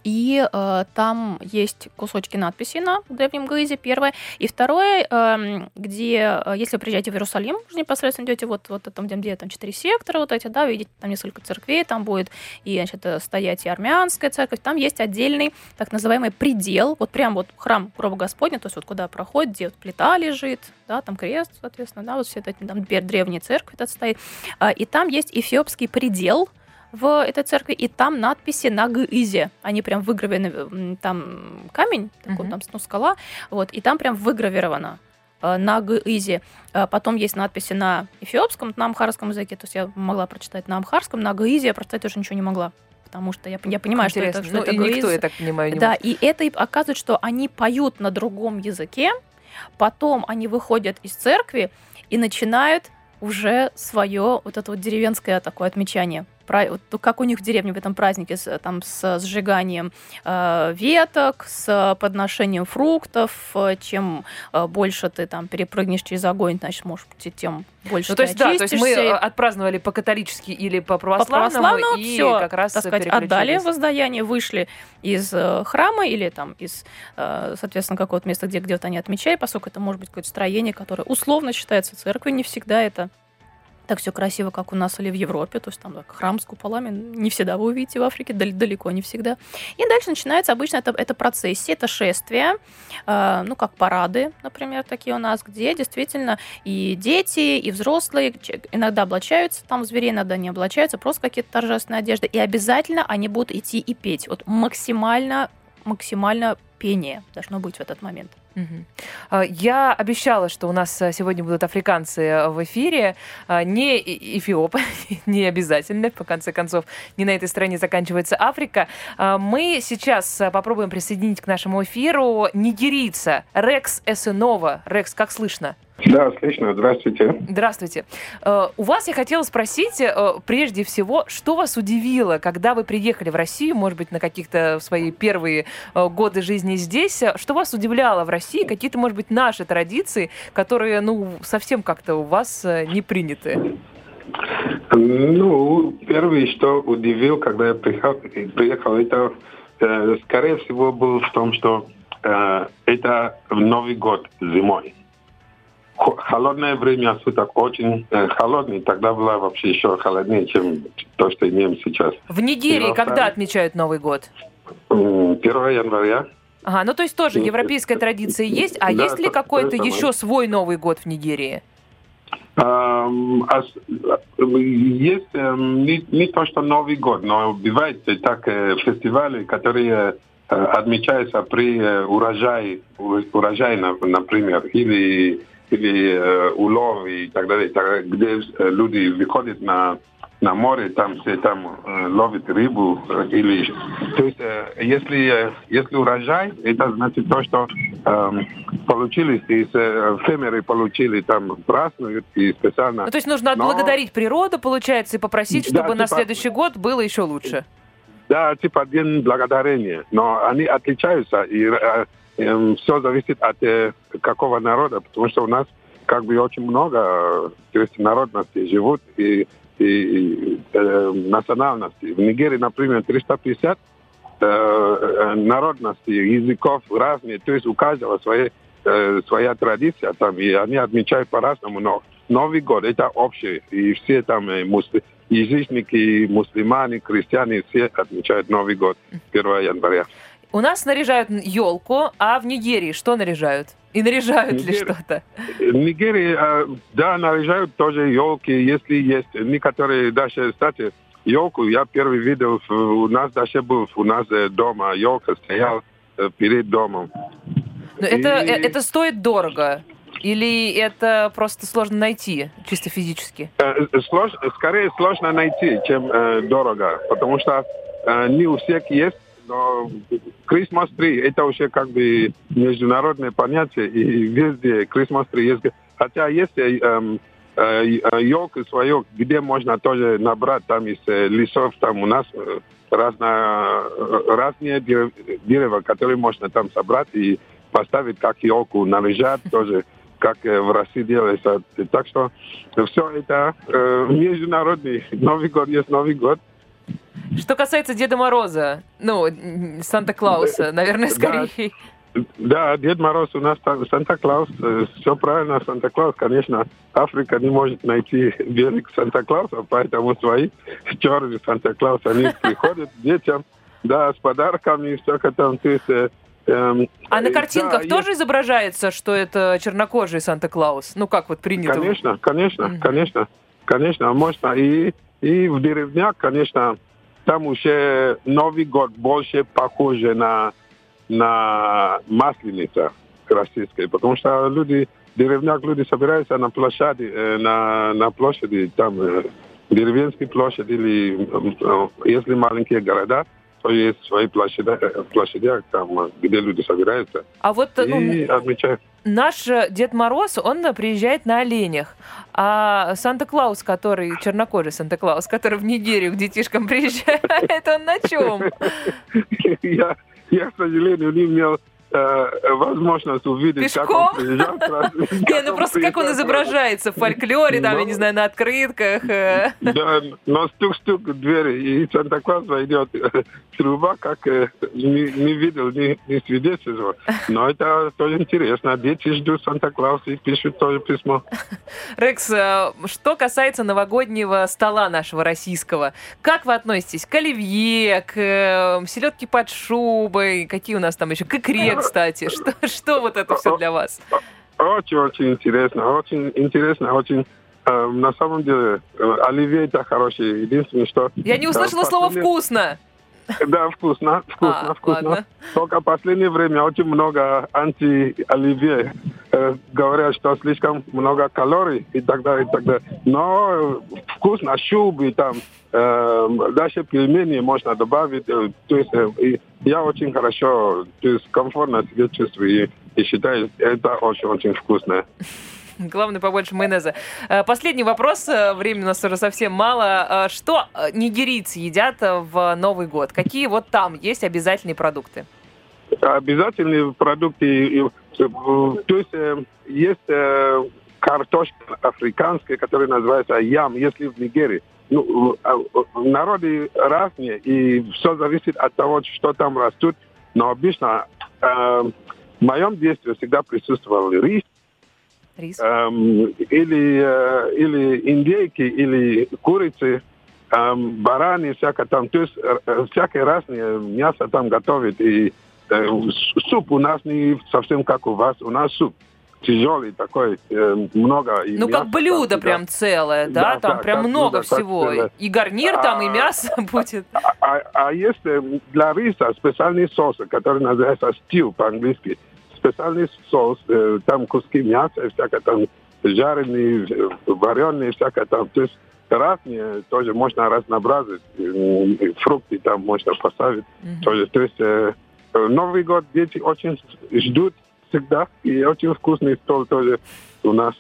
и э, там есть кусочки надписи на древнем ГИЗе, первое. И второе, эм, где, э, если вы приезжаете в Иерусалим, уже непосредственно идете вот, вот там, где, где там четыре сектора, вот эти, да, видите, там несколько церквей, там будет и, значит, э, стоять и армянская церковь, там есть отдельный так называемый предел, вот прям вот храм гроба Господня, то есть вот куда проходит, где вот плита лежит, да, там крест, соответственно, да, вот все это, там теперь древняя церковь этот стоит, А, и там есть эфиопский предел, в этой церкви, и там надписи на ГИЗе. Они прям выгравированы, м, там камень, такой, Мгм. там ну, скала, вот, и там прям выгравировано э, на ГИЗе. Э, Потом есть надписи на эфиопском, на амхарском языке, то есть я могла прочитать на амхарском, на ГИЗе я прочитать тоже ничего не могла, потому что я, я понимаю, что это, Интересно. что ну, это и никто, ГИЗ. я так понимаю, не Да, может. и это оказывает, что они поют на другом языке, потом они выходят из церкви и начинают уже свое вот это вот деревенское такое отмечание. Как у них в деревне в этом празднике, с, там, с сжиганием э, веток, с подношением фруктов. Э, Чем э, больше ты там перепрыгнешь через огонь, значит, может быть, тем больше Ну, то ты есть, да, то есть мы э, отпраздновали по-католически или по По православному, и все, как раз так сказать, отдали воздаяние, вышли из храма или там из, соответственно, какого-то места, где где-то они отмечали, поскольку это может быть какое-то строение, которое условно считается церковью, не всегда это так все красиво, как у нас или в Европе, то есть там так, храм с куполами не всегда вы увидите в Африке, дал- далеко не всегда. И дальше начинается обычно это, это процессия, это шествие, э, ну как парады, например, такие у нас, где действительно и дети, и взрослые иногда облачаются, там зверей иногда не облачаются, просто какие-то торжественные одежды, и обязательно они будут идти и петь. Вот максимально, максимально пение должно быть в этот момент. А, Я обещала, что у нас а, сегодня будут африканцы э, в эфире, А, не эфиопы, не обязательно, по конце концов, не на этой стране заканчивается Африка. А, Мы сейчас а, попробуем присоединить к нашему эфиру нигерийца Рекс Эсенова. Рекс, как слышно? Да, слышно. Здравствуйте. Здравствуйте. Э, У вас я хотела спросить, э, прежде всего, что вас удивило, когда вы приехали в Россию, может быть, на каких-то свои первые э, годы жизни здесь? Что вас удивляло в России? Какие-то, может быть, наши традиции, которые, ну, совсем как-то у вас не приняты? Ну, первое, что удивил, когда я приехал, приехал это, скорее всего, был в том, что это Новый год зимой. Хо- Холодное время суток очень э, холодный, тогда было вообще еще холоднее, чем то, что имеем сейчас. В Нигерии когда отмечают Новый год? М, 1 января. Ага, ну то есть тоже европейская традиция есть, а да, есть ли то- какой-то еще свой Новый год в Нигерии? А э, Есть эм, не, не то, что Новый год, но бывает э, так э, фестивали, которые э, отмечаются при э, урожае, у- урожае, на- например, или, или э, улов и так далее, так, где э, люди выходят на, на море, там э, ловят рыбу. э, Или, то есть, э, если, э, если урожай, это значит то, что эм, получили, э, фермеры получили там празднуют и специально Ну, то есть нужно Но- отблагодарить природу, получается, и попросить, Да, чтобы на типа- следующий год было еще лучше. Да, типа день благодарения. Но они отличаются, и все зависит от э, какого народа, потому что у нас как бы очень много э, то есть народностей живут и, и, и, э, национальностей. В Нигерии, например, 350 э, народностей, языков разные, то есть у каждого свои, э, своя традиция там, и они отмечают по-разному, но Новый год это общий, и все там э, мусли, язычники, мусульмане, крестьяне, все отмечают Новый год 1 января. У нас наряжают елку, а в Нигерии что наряжают? И наряжают ли Нигерия- что-то? В Нигерии, э, да, наряжают тоже елки, если есть. Некоторые даже, кстати, елку я первый видел, у нас даже был, у нас э, дома елка стояла э, перед домом. Но это, И- э, это стоит дорого? Или это просто сложно найти, чисто физически? Э, слож- скорее сложно найти, чем э, дорого, потому что э, не у всех есть, но Christmas tree это уже как бы международное понятие, и везде Christmas tree есть. Хотя есть э, эм, э, елка свое, где можно тоже набрать там из э, лесов, там у нас э, разно, э, разные дерев- дерева, которые можно там собрать и поставить как елку, наряжать тоже как э, в России делается. Так что все это э, международный. Новый год есть Новый год. Что касается Деда Мороза, ну, Санта-Клауса, наверное, скорее. Да, Дед Мороз у нас там, Санта-Клаус, все правильно, Санта-Клаус, конечно, Африка не может найти берег Санта-Клауса, поэтому свои черные Санта-Клаус, они приходят детям, да, с подарками, все там, то есть, э, эм, А на э, картинках да, тоже изображается, что это чернокожий Санта-Клаус? Ну, как вот принято? Конечно, конечно, Мгм. конечно, конечно, можно. И, и в деревнях, конечно, там уже Новый год больше похож на, на масленица российская, потому что люди, в деревнях люди собираются на площади, э, на, на площади, там, э, деревенские площади, или если маленькие города, то есть свои площади, площадях, там, где люди собираются, А вот ну, и отмечают. наш э, Дед Мороз, он э, приезжает на оленях. А Санта-Клаус, который, чернокожий Санта-Клаус, который в Нигерию к детишкам приезжает, он на чем? я, я, к сожалению, не имел возможность увидеть, как Пешком? он приезжал. Не, ну просто как он изображается в фольклоре, там, я не Ну. знаю, на открытках. э. Да, но стук-стук в двери, и Санта-Клаус войдет. Труба, как э, не, видел, не, свидетельствовал. Но это тоже интересно. Дети ждут Санта-Клауса и пишут тоже письмо. Рекс, э, что касается новогоднего стола нашего российского, как вы относитесь к оливье, к э, селедке под шубой, какие у нас там еще, к икре, кстати, что, что вот это все для вас? Очень-очень интересно, очень интересно, очень... э, на самом деле, э, оливье это хороший. Единственное, что... Я не э, услышала слово последнее- «вкусно». Да, вкусно, вкусно, А, вкусно. ладно. Только в последнее время очень много анти-оливье. Э, говорят, что слишком много калорий и так далее, и так далее. Но э, вкусно, шубы там, э, даже пельмени можно добавить. э, то есть э, и я очень хорошо, то есть комфортно себя чувствую и, и считаю, это очень-очень вкусно. Главное, побольше майонеза. Э, Последний вопрос. Времени у нас уже совсем мало. Что нигерийцы едят в Новый год? Какие вот там есть обязательные продукты? обязательные продукты. То есть э, есть э, картошка африканская, которая называется ям, если в Нигерии. Ну, э, народы разные, и все зависит от того, что там растут. Но обычно э, в моем детстве всегда присутствовал рис, Рис. эм, или, э, или индейки, или курицы, эм, бараны, всякое там. То есть э, э, всякое разное мясо там готовят. И э, суп у нас не совсем как у вас. У нас суп тяжелый такой, э, много. и Ну, как мяса блюдо там, да. прям целое, да? Да, Там да, прям как много блюдо, как всего. целое. И гарнир там, и А. мясо будет. А, а есть э, для риса специальный соус, который называется стил по-английски. Специальный соус, э, там куски мяса, и всякое там жареные, э, вареные, всякое там. То есть разные тоже можно разнообразить. Фрукты там можно поставить. Мгм. Тоже. То есть э, Новый год дети очень ждут всегда. И очень вкусный стол тоже у нас.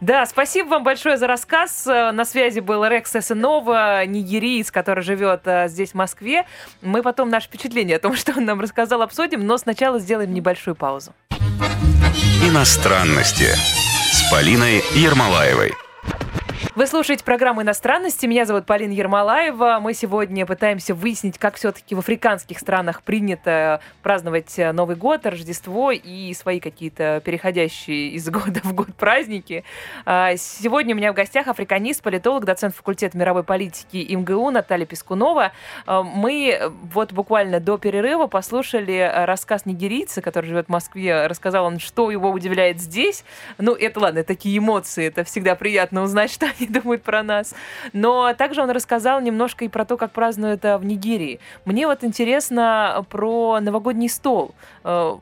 Да, спасибо вам большое за рассказ. Э, На связи был Рекс Эсенова, нигериец, который живет э, здесь, в Москве. Мы потом наше впечатление о том, что он нам рассказал, обсудим, но сначала сделаем небольшую паузу. Иностранности с Полиной Ермолаевой. Вы слушаете программу «Иностранности». Меня зовут Полина Ермолаева. Мы сегодня пытаемся выяснить, как все-таки в африканских странах принято праздновать Новый год, Рождество и свои какие-то переходящие из года в год праздники. А, сегодня у меня в гостях африканист, политолог, доцент факультета мировой политики МГУ Наталья Пескунова. А, мы вот буквально до перерыва послушали рассказ нигерийца, который живет в Москве. Рассказал он, что его удивляет здесь. Ну, это ладно, такие эмоции. Это всегда приятно узнать, что они думают про нас. Но также он рассказал немножко и про то, как празднуют это в Нигерии. Мне вот интересно про новогодний стол э,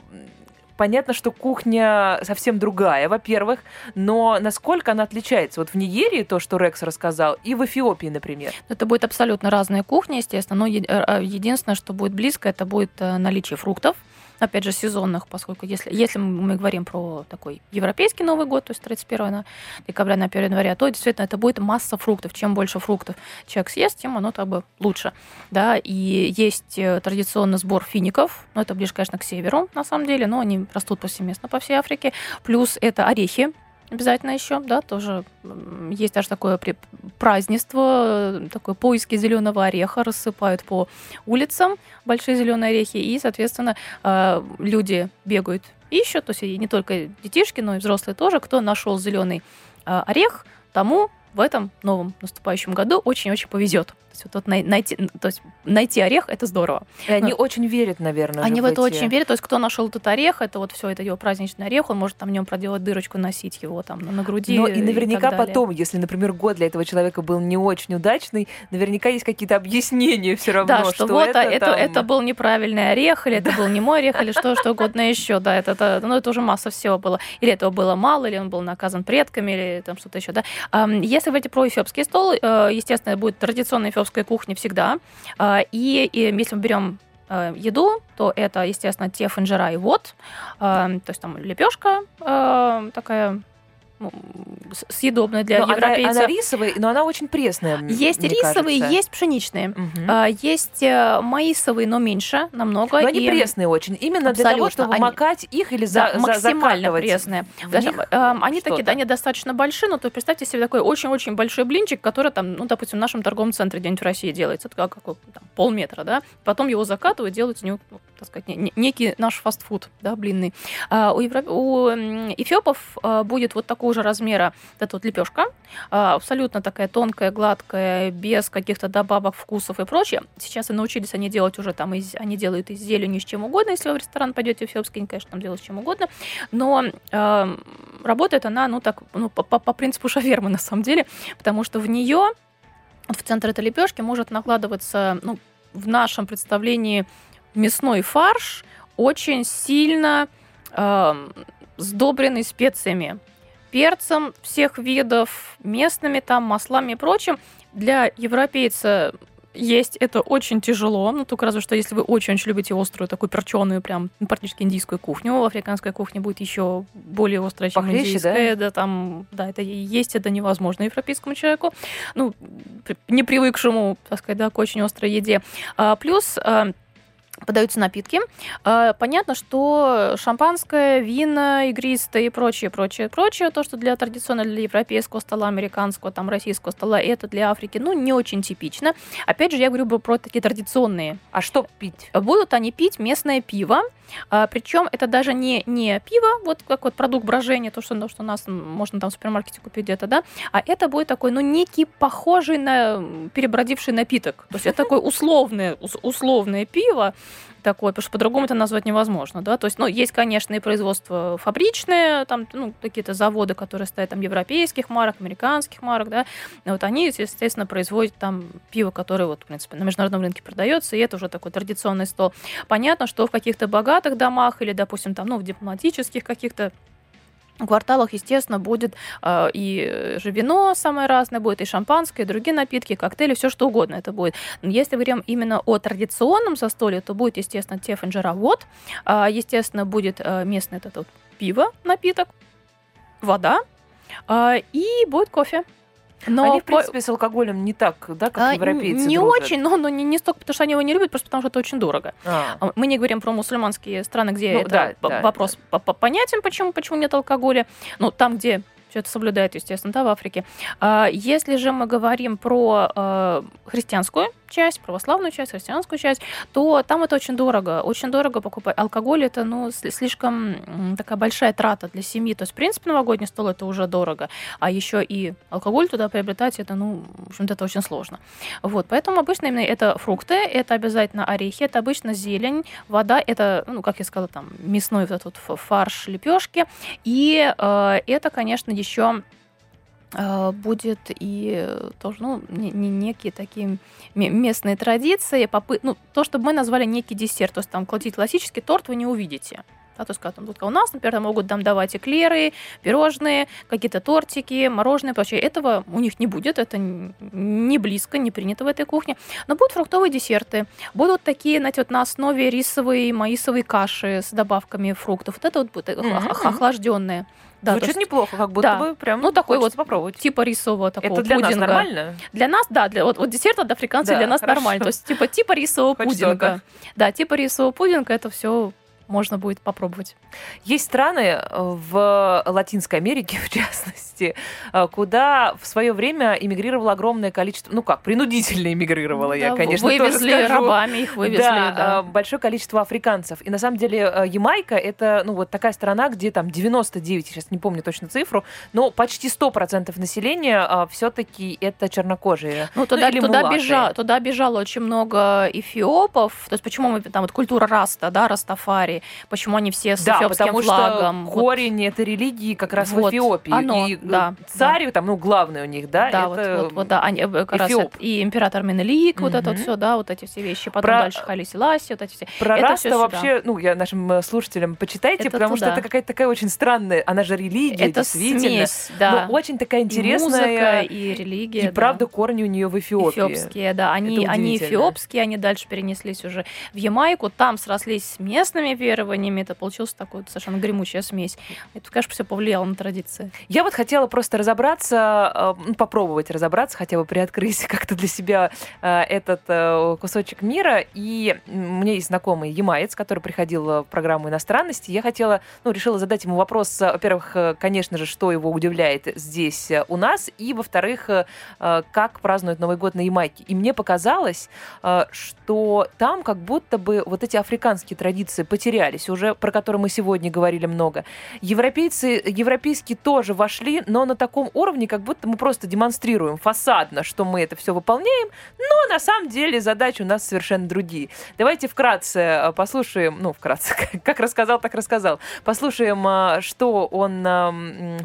понятно, что кухня совсем другая, во-первых, но насколько она отличается? Вот в Нигерии, то, что Рекс рассказал, и в Эфиопии, например. Это будет абсолютно разная кухня, естественно, но э, э, единственное, что будет близко, это будет наличие фруктов, опять же, сезонных, поскольку если, если мы говорим про такой европейский Новый год, то есть 31 декабря на 1 января, то действительно это будет масса фруктов. Чем больше фруктов человек съест, тем оно как бы лучше. Да? И есть э, традиционный сбор фиников, но это ближе, конечно, к северу, на самом деле, но они растут повсеместно по всей Африке. Плюс это орехи, обязательно еще, да, тоже есть даже такое празднество, такое поиски зеленого ореха, рассыпают по улицам большие зеленые орехи, и, соответственно, э, люди бегают, ищут, то есть и не только детишки, но и взрослые тоже, кто нашел зеленый э, орех, тому в этом новом наступающем году очень-очень повезет. То есть, вот, найти, то есть найти орех это здорово. И они ну, очень верят, наверное. Они в это эти... очень верят. То есть кто нашел этот орех, это вот все это его праздничный орех, он может там в нем проделать дырочку, носить его там на груди. Но и наверняка и потом, если, например, год для этого человека был не очень удачный, наверняка есть какие-то объяснения все равно. Да, что, что вот это, это, там... это был неправильный орех, или это был не мой орех, или что, что угодно еще. Да, это, это, ну, это уже масса всего было. Или этого было мало, или он был наказан предками, или там что-то еще. Да. Если говорить про эфиопский стол, э, естественно, будет традиционная эфиопская кухня всегда да. А, и, и если мы берем э, еду, то это, естественно, те инжира и вот, э, то есть там лепешка э, такая съедобная для но европейцев. Она, она рисовая, но она очень пресная. Есть рисовые, кажется. есть пшеничные. Угу. Есть э, маисовые, но меньше намного. Но они и... пресные очень. Именно Абсолютно. для того, чтобы они... макать их или за, да, максимально пресные. Даже, э, они такие, они достаточно большие, но то представьте себе такой очень-очень большой блинчик, который там, ну, допустим, в нашем торговом центре где-нибудь в России делается, это как, как там, полметра, да. Потом его закатывают, делают из него, ну, так сказать, не, некий наш фастфуд, да, блинный. А у, Европ... у эфиопов а, будет вот такого же размера эта вот лепешка, а, абсолютно такая тонкая, гладкая, без каких-то добавок, вкусов и прочее. Сейчас и научились они делать уже там, из, они делают из зелени с чем угодно, если вы в ресторан пойдете эфиопский, они, конечно, там делают с чем угодно, но э, работает она, ну, так, ну, по, по, принципу шавермы, на самом деле, потому что в нее в центр этой лепешки может накладываться, ну, в нашем представлении мясной фарш очень сильно э, сдобренный специями перцем всех видов, местными там маслами и прочим. Для европейца есть это очень тяжело, ну только разве что если вы очень-очень любите острую, такую перченую, прям ну, практически индийскую кухню, африканская кухня будет еще более острая, чем Похлеще, индийская, да? да, там, да, это есть это невозможно европейскому человеку, ну не привыкшему, так сказать, да, к очень острой еде. А, плюс а, подаются напитки. А, понятно, что шампанское, вина игристое и прочее, прочее, прочее, то, что для традиционного для европейского стола, американского, там, российского стола, это для Африки, ну, не очень типично. Опять же, я говорю про такие традиционные. А что пить? Будут они пить местное пиво, а, причем это даже не, не пиво, вот как вот продукт брожения, то, что, то, что у нас можно там в супермаркете купить где-то, да, а это будет такой, ну, некий похожий на перебродивший напиток. То есть это такое условное, условное пиво, такое, потому что по-другому это назвать невозможно, да, то есть, ну, есть, конечно, и производство фабричное, там, ну, какие-то заводы, которые стоят там европейских марок, американских марок, да, вот они, естественно, производят там пиво, которое вот, в принципе, на международном рынке продается, и это уже такой традиционный стол. Понятно, что в каких-то богатых домах или, допустим, там, ну, в дипломатических каких-то в кварталах, естественно, будет э, и же вино самое разное, будет и шампанское, и другие напитки, коктейли, все что угодно это будет. Но если говорим именно о традиционном застолье, то будет, естественно, теф инжира вот, э, естественно, будет э, местное это вот пиво, напиток, вода, э, и будет кофе. Но Они, в принципе, с алкоголем не так, да, как а, европейцы Не дружат. очень, но, но не, не столько, потому что они его не любят, просто потому что это очень дорого. А. а мы не говорим про мусульманские страны, где ну, это да, да, вопрос да. понятен, почему, почему нет алкоголя. Но там, где все это соблюдают, естественно, да, в Африке. А, если же мы говорим про э, христианскую часть, православную часть, христианскую часть, то там это очень дорого. Очень дорого покупать. Алкоголь это, ну, слишком такая большая трата для семьи. То есть, в принципе, новогодний стол это уже дорого. А еще и алкоголь туда приобретать, это, ну, в общем-то, это очень сложно. Вот, поэтому обычно именно это фрукты, это обязательно орехи, это обычно зелень, вода, это, ну, как я сказала, там, мясной вот этот фарш, лепешки. И э, это, конечно, еще а, будет и тоже, ну, не, не некие такие местные традиции, попы... ну, то, что мы назвали некий десерт, то есть там классический торт вы не увидите. Да, то есть, как там, у нас, например, могут там давать эклеры, пирожные, какие-то тортики, мороженое, прочее. Этого у них не будет, это не близко, не принято в этой кухне. Но будут фруктовые десерты, будут такие, знаете, вот на основе рисовой, маисовой каши с добавками фруктов. Вот это вот будет mm-hmm. охлажденные. Да, Звучит есть, неплохо, как будто да. бы прям ну, такой вот попробовать. Типа рисового такого Это для пудинга. нас нормально? Для нас, да. Для, вот, вот десерт от африканцев да, для нас хорошо. нормально. То есть типа, типа рисового Хоть пудинга. Что-то. Да, типа рисового пудинга это все можно будет попробовать. Есть страны э, в Латинской Америке, в частности, э, куда в свое время эмигрировало огромное количество, ну как, принудительно эмигрировало, да, я, конечно, вывезли тоже скажу. рабами, их вывезли, да, да. Э, большое количество африканцев. И на самом деле Ямайка это, ну вот такая страна, где там 99, сейчас не помню точно цифру, но почти 100% населения все-таки это чернокожие. Ну, туда, ну, туда, бежа, туда бежало очень много эфиопов, то есть почему мы там вот культура раста, да, растафари, почему они все с да, эфиопским потому флагом. Что корень этой религии как раз вот, в Эфиопии. Оно, и да, царь, да. там, ну, главный у них, да, да это вот, вот, вот, да, они, э, как раз это, и император Менелик, угу. вот это вот все, да, вот эти все вещи. Потом Про... дальше Хайле Селассие, вот эти все. Про это Раста вообще, ну, я нашим э, слушателям почитайте, это потому туда. что это какая-то такая очень странная, она же религия, это действительно. Смесь, да. Но очень такая интересная. И музыка, и религия. И да. правда корни у нее в Эфиопии. Эфиопские, да. Они, они эфиопские, они дальше перенеслись уже в Ямайку, там срослись с местными верованиями, это получился такой совершенно гремучая смесь. Это, конечно, все повлияло на традиции. Я вот хотела просто разобраться, э, ну, попробовать разобраться, хотя бы приоткрыть как-то для себя э, этот э, кусочек мира. И меня есть знакомый ямаец, который приходил в программу иностранности. Я хотела, ну, решила задать ему вопрос, во-первых, конечно же, что его удивляет здесь у нас, и, во-вторых, как празднуют Новый год на Ямайке. И мне показалось, что там как будто бы вот эти африканские традиции потерялись, уже про которые мы сегодня говорили много. Европейцы, европейские тоже вошли, но на таком уровне, как будто мы просто демонстрируем фасадно, что мы это все выполняем, но на самом деле задачи у нас совершенно другие. Давайте вкратце э, послушаем, ну, вкратце, как рассказал, так рассказал, послушаем, э, что он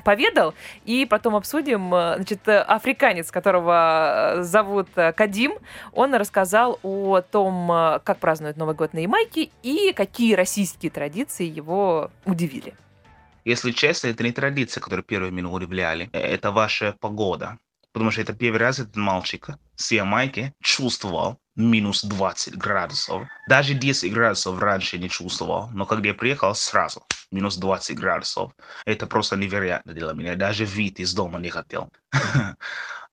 поведал, и потом обсудим, э, значит, африканец, которого зовут Кадим, он рассказал о том, как празднуют Новый год на Ямайке и какие российские традиции его удивили? Если честно, это не традиция, которая первые меня удивляли. Это ваша погода. Потому что это первый раз этот мальчик с Ямайки чувствовал минус 20 градусов. Даже 10 градусов раньше не чувствовал. Но когда я приехал, сразу минус 20 градусов. Это просто невероятно для меня. Даже вид из дома не хотел.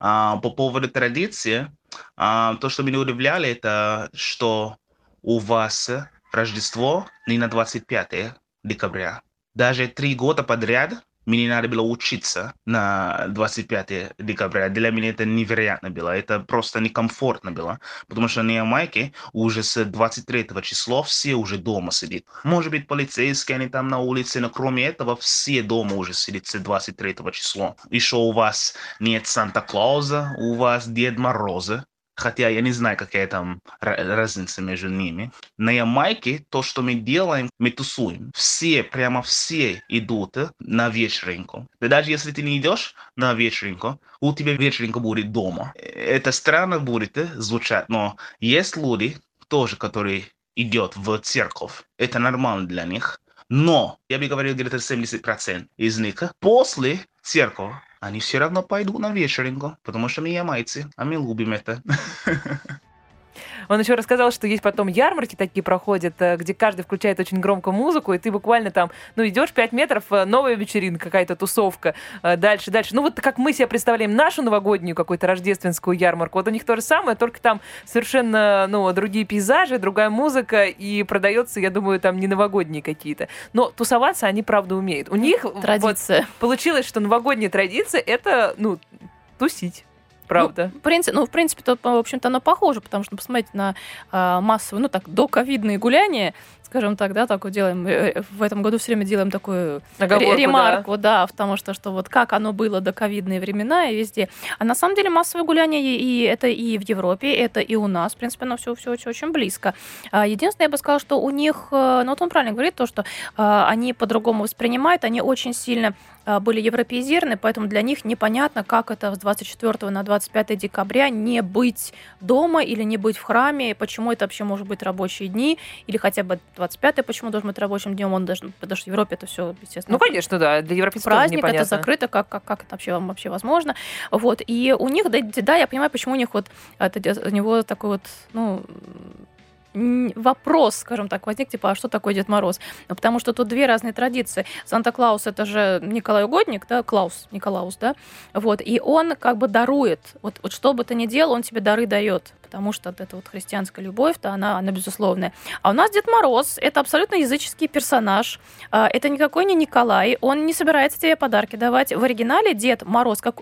А, по поводу традиции, а, то, что меня удивляли, это что у вас Рождество не на 25 декабря. Даже три года подряд мне надо было учиться на 25 декабря. Для меня это невероятно было. Это просто некомфортно было. Потому что на Ямайке уже с 23 числа все уже дома сидят. Может быть, полицейские, они там на улице, но кроме этого все дома уже сидят с 23 числа. Еще у вас нет Санта-Клауза, у вас Дед Мороза. Хотя я не знаю, какая там разница между ними. На Ямайке то, что мы делаем, мы тусуем. Все, прямо все идут на вечеринку. И даже если ты не идешь на вечеринку, у тебя вечеринка будет дома. Это странно будет звучать, но есть люди тоже, которые идет в церковь. Это нормально для них. Но, я бы говорил, где-то 70% из них после церкви они все равно пойдут на вечеринку, потому что мы ямайцы, а мы любим это. Он еще рассказал, что есть потом ярмарки такие проходят, э, где каждый включает очень громко музыку, и ты буквально там, ну, идешь 5 метров, э, новая вечеринка, какая-то тусовка, э, дальше, дальше. Ну, вот как мы себе представляем нашу новогоднюю какую-то рождественскую ярмарку, вот у них то же самое, только там совершенно, ну, другие пейзажи, другая музыка, и продается, я думаю, там не новогодние какие-то. Но тусоваться они, правда, умеют. У них Традиция. вот получилось, что новогодняя традиция — это, ну, тусить. Правда. Ну, в принципе, ну, в принципе, то, в общем-то, оно похоже, потому что, посмотрите, на э, массовые, ну, так, доковидные гуляния, скажем так, да, такое делаем, э, в этом году все время делаем такую Оговорку, ремарку, да. потому что, что вот как оно было до ковидные времена и везде. А на самом деле массовое гуляние, и, это и в Европе, это и у нас, в принципе, оно все, все очень, очень близко. А, Единственное, я бы сказала, что у них, э, ну, вот он правильно говорит, то, что а, они по-другому воспринимают, они очень сильно были европеизированы, поэтому для них непонятно, как это с 24 на 25 декабря не быть дома или не быть в храме, почему это вообще может быть рабочие дни, или хотя бы 25 почему должен быть рабочим днем, он должен, потому что в Европе это все, естественно. Ну, конечно, да, для европейцев Праздник, тоже это закрыто, как, как, как это вообще, вообще возможно. Вот, и у них, да, да, я понимаю, почему у них вот, это, у него такой вот, ну, вопрос, скажем так, возник, типа, а что такое Дед Мороз? Ну, потому что тут две разные традиции. Санта-Клаус — это же Николай Угодник, да, Клаус, Николаус, да, вот, и он как бы дарует, вот, вот что бы ты ни делал, он тебе дары дает, потому что вот эта вот христианская любовь-то, она, она безусловная. А у нас Дед Мороз — это абсолютно языческий персонаж, а, это никакой не Николай, он не собирается тебе подарки давать. В оригинале Дед Мороз, как,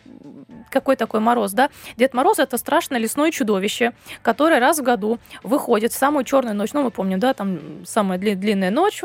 какой такой Мороз, да? Дед Мороз — это страшное лесное чудовище, которое раз в году выходит в самую черную ночь, ну, мы помним, да, там самая длинная ночь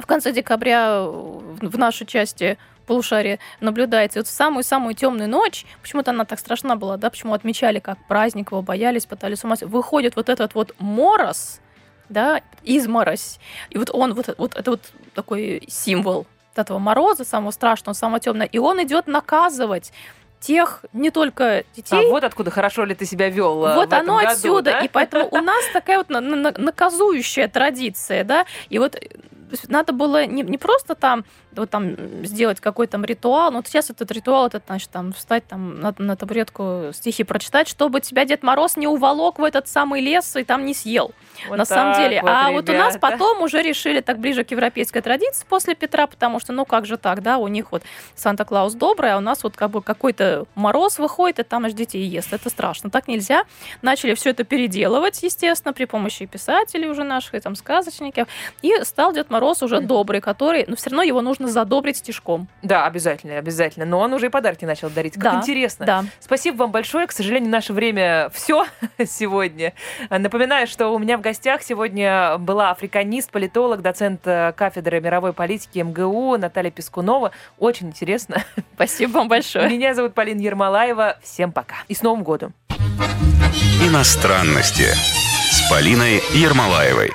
в конце декабря в нашей части полушария наблюдается. И вот в самую-самую темную ночь, почему-то она так страшна была, да, почему отмечали как праздник, его боялись, пытались ума выходит вот этот вот мороз, да, изморозь. И вот он, вот, вот это вот такой символ этого мороза, самого страшного, самого темного, и он идет наказывать тех не только детей. А вот откуда хорошо ли ты себя вел. э, Вот оно году, отсюда. да? И поэтому у нас такая вот на- на- наказующая традиция, да. И вот надо было не, не просто там, вот там сделать какой-то там ритуал, но вот сейчас этот ритуал, это значит там встать там на, на табуретку стихи прочитать, чтобы тебя Дед Мороз не уволок в этот самый лес и там не съел. Вот на самом деле. вот, а вот у нас ребята. потом уже решили так ближе к европейской традиции после Петра, потому что, ну как же так, да, у них вот Санта-Клаус добрый, а у нас вот как бы какой-то мороз выходит, и там аж детей ест. Это страшно. Так нельзя. Начали все это переделывать, естественно, при помощи писателей уже наших, и там сказочников. И стал Дед Мороз уже добрый, который, но все равно его нужно задобрить стишком. Да, обязательно, обязательно. Но он уже и подарки начал дарить. Как Да, интересно. Да. Спасибо вам большое. К сожалению, наше время все сегодня. Напоминаю, что у меня в гостях сегодня была африканист, политолог, доцент э, кафедры мировой политики МГУ Наталья Пескунова. Очень интересно. Спасибо вам большое. Меня зовут Полина Ермолаева. Всем пока. И с Новым годом. Иностранности с Полиной Ермолаевой.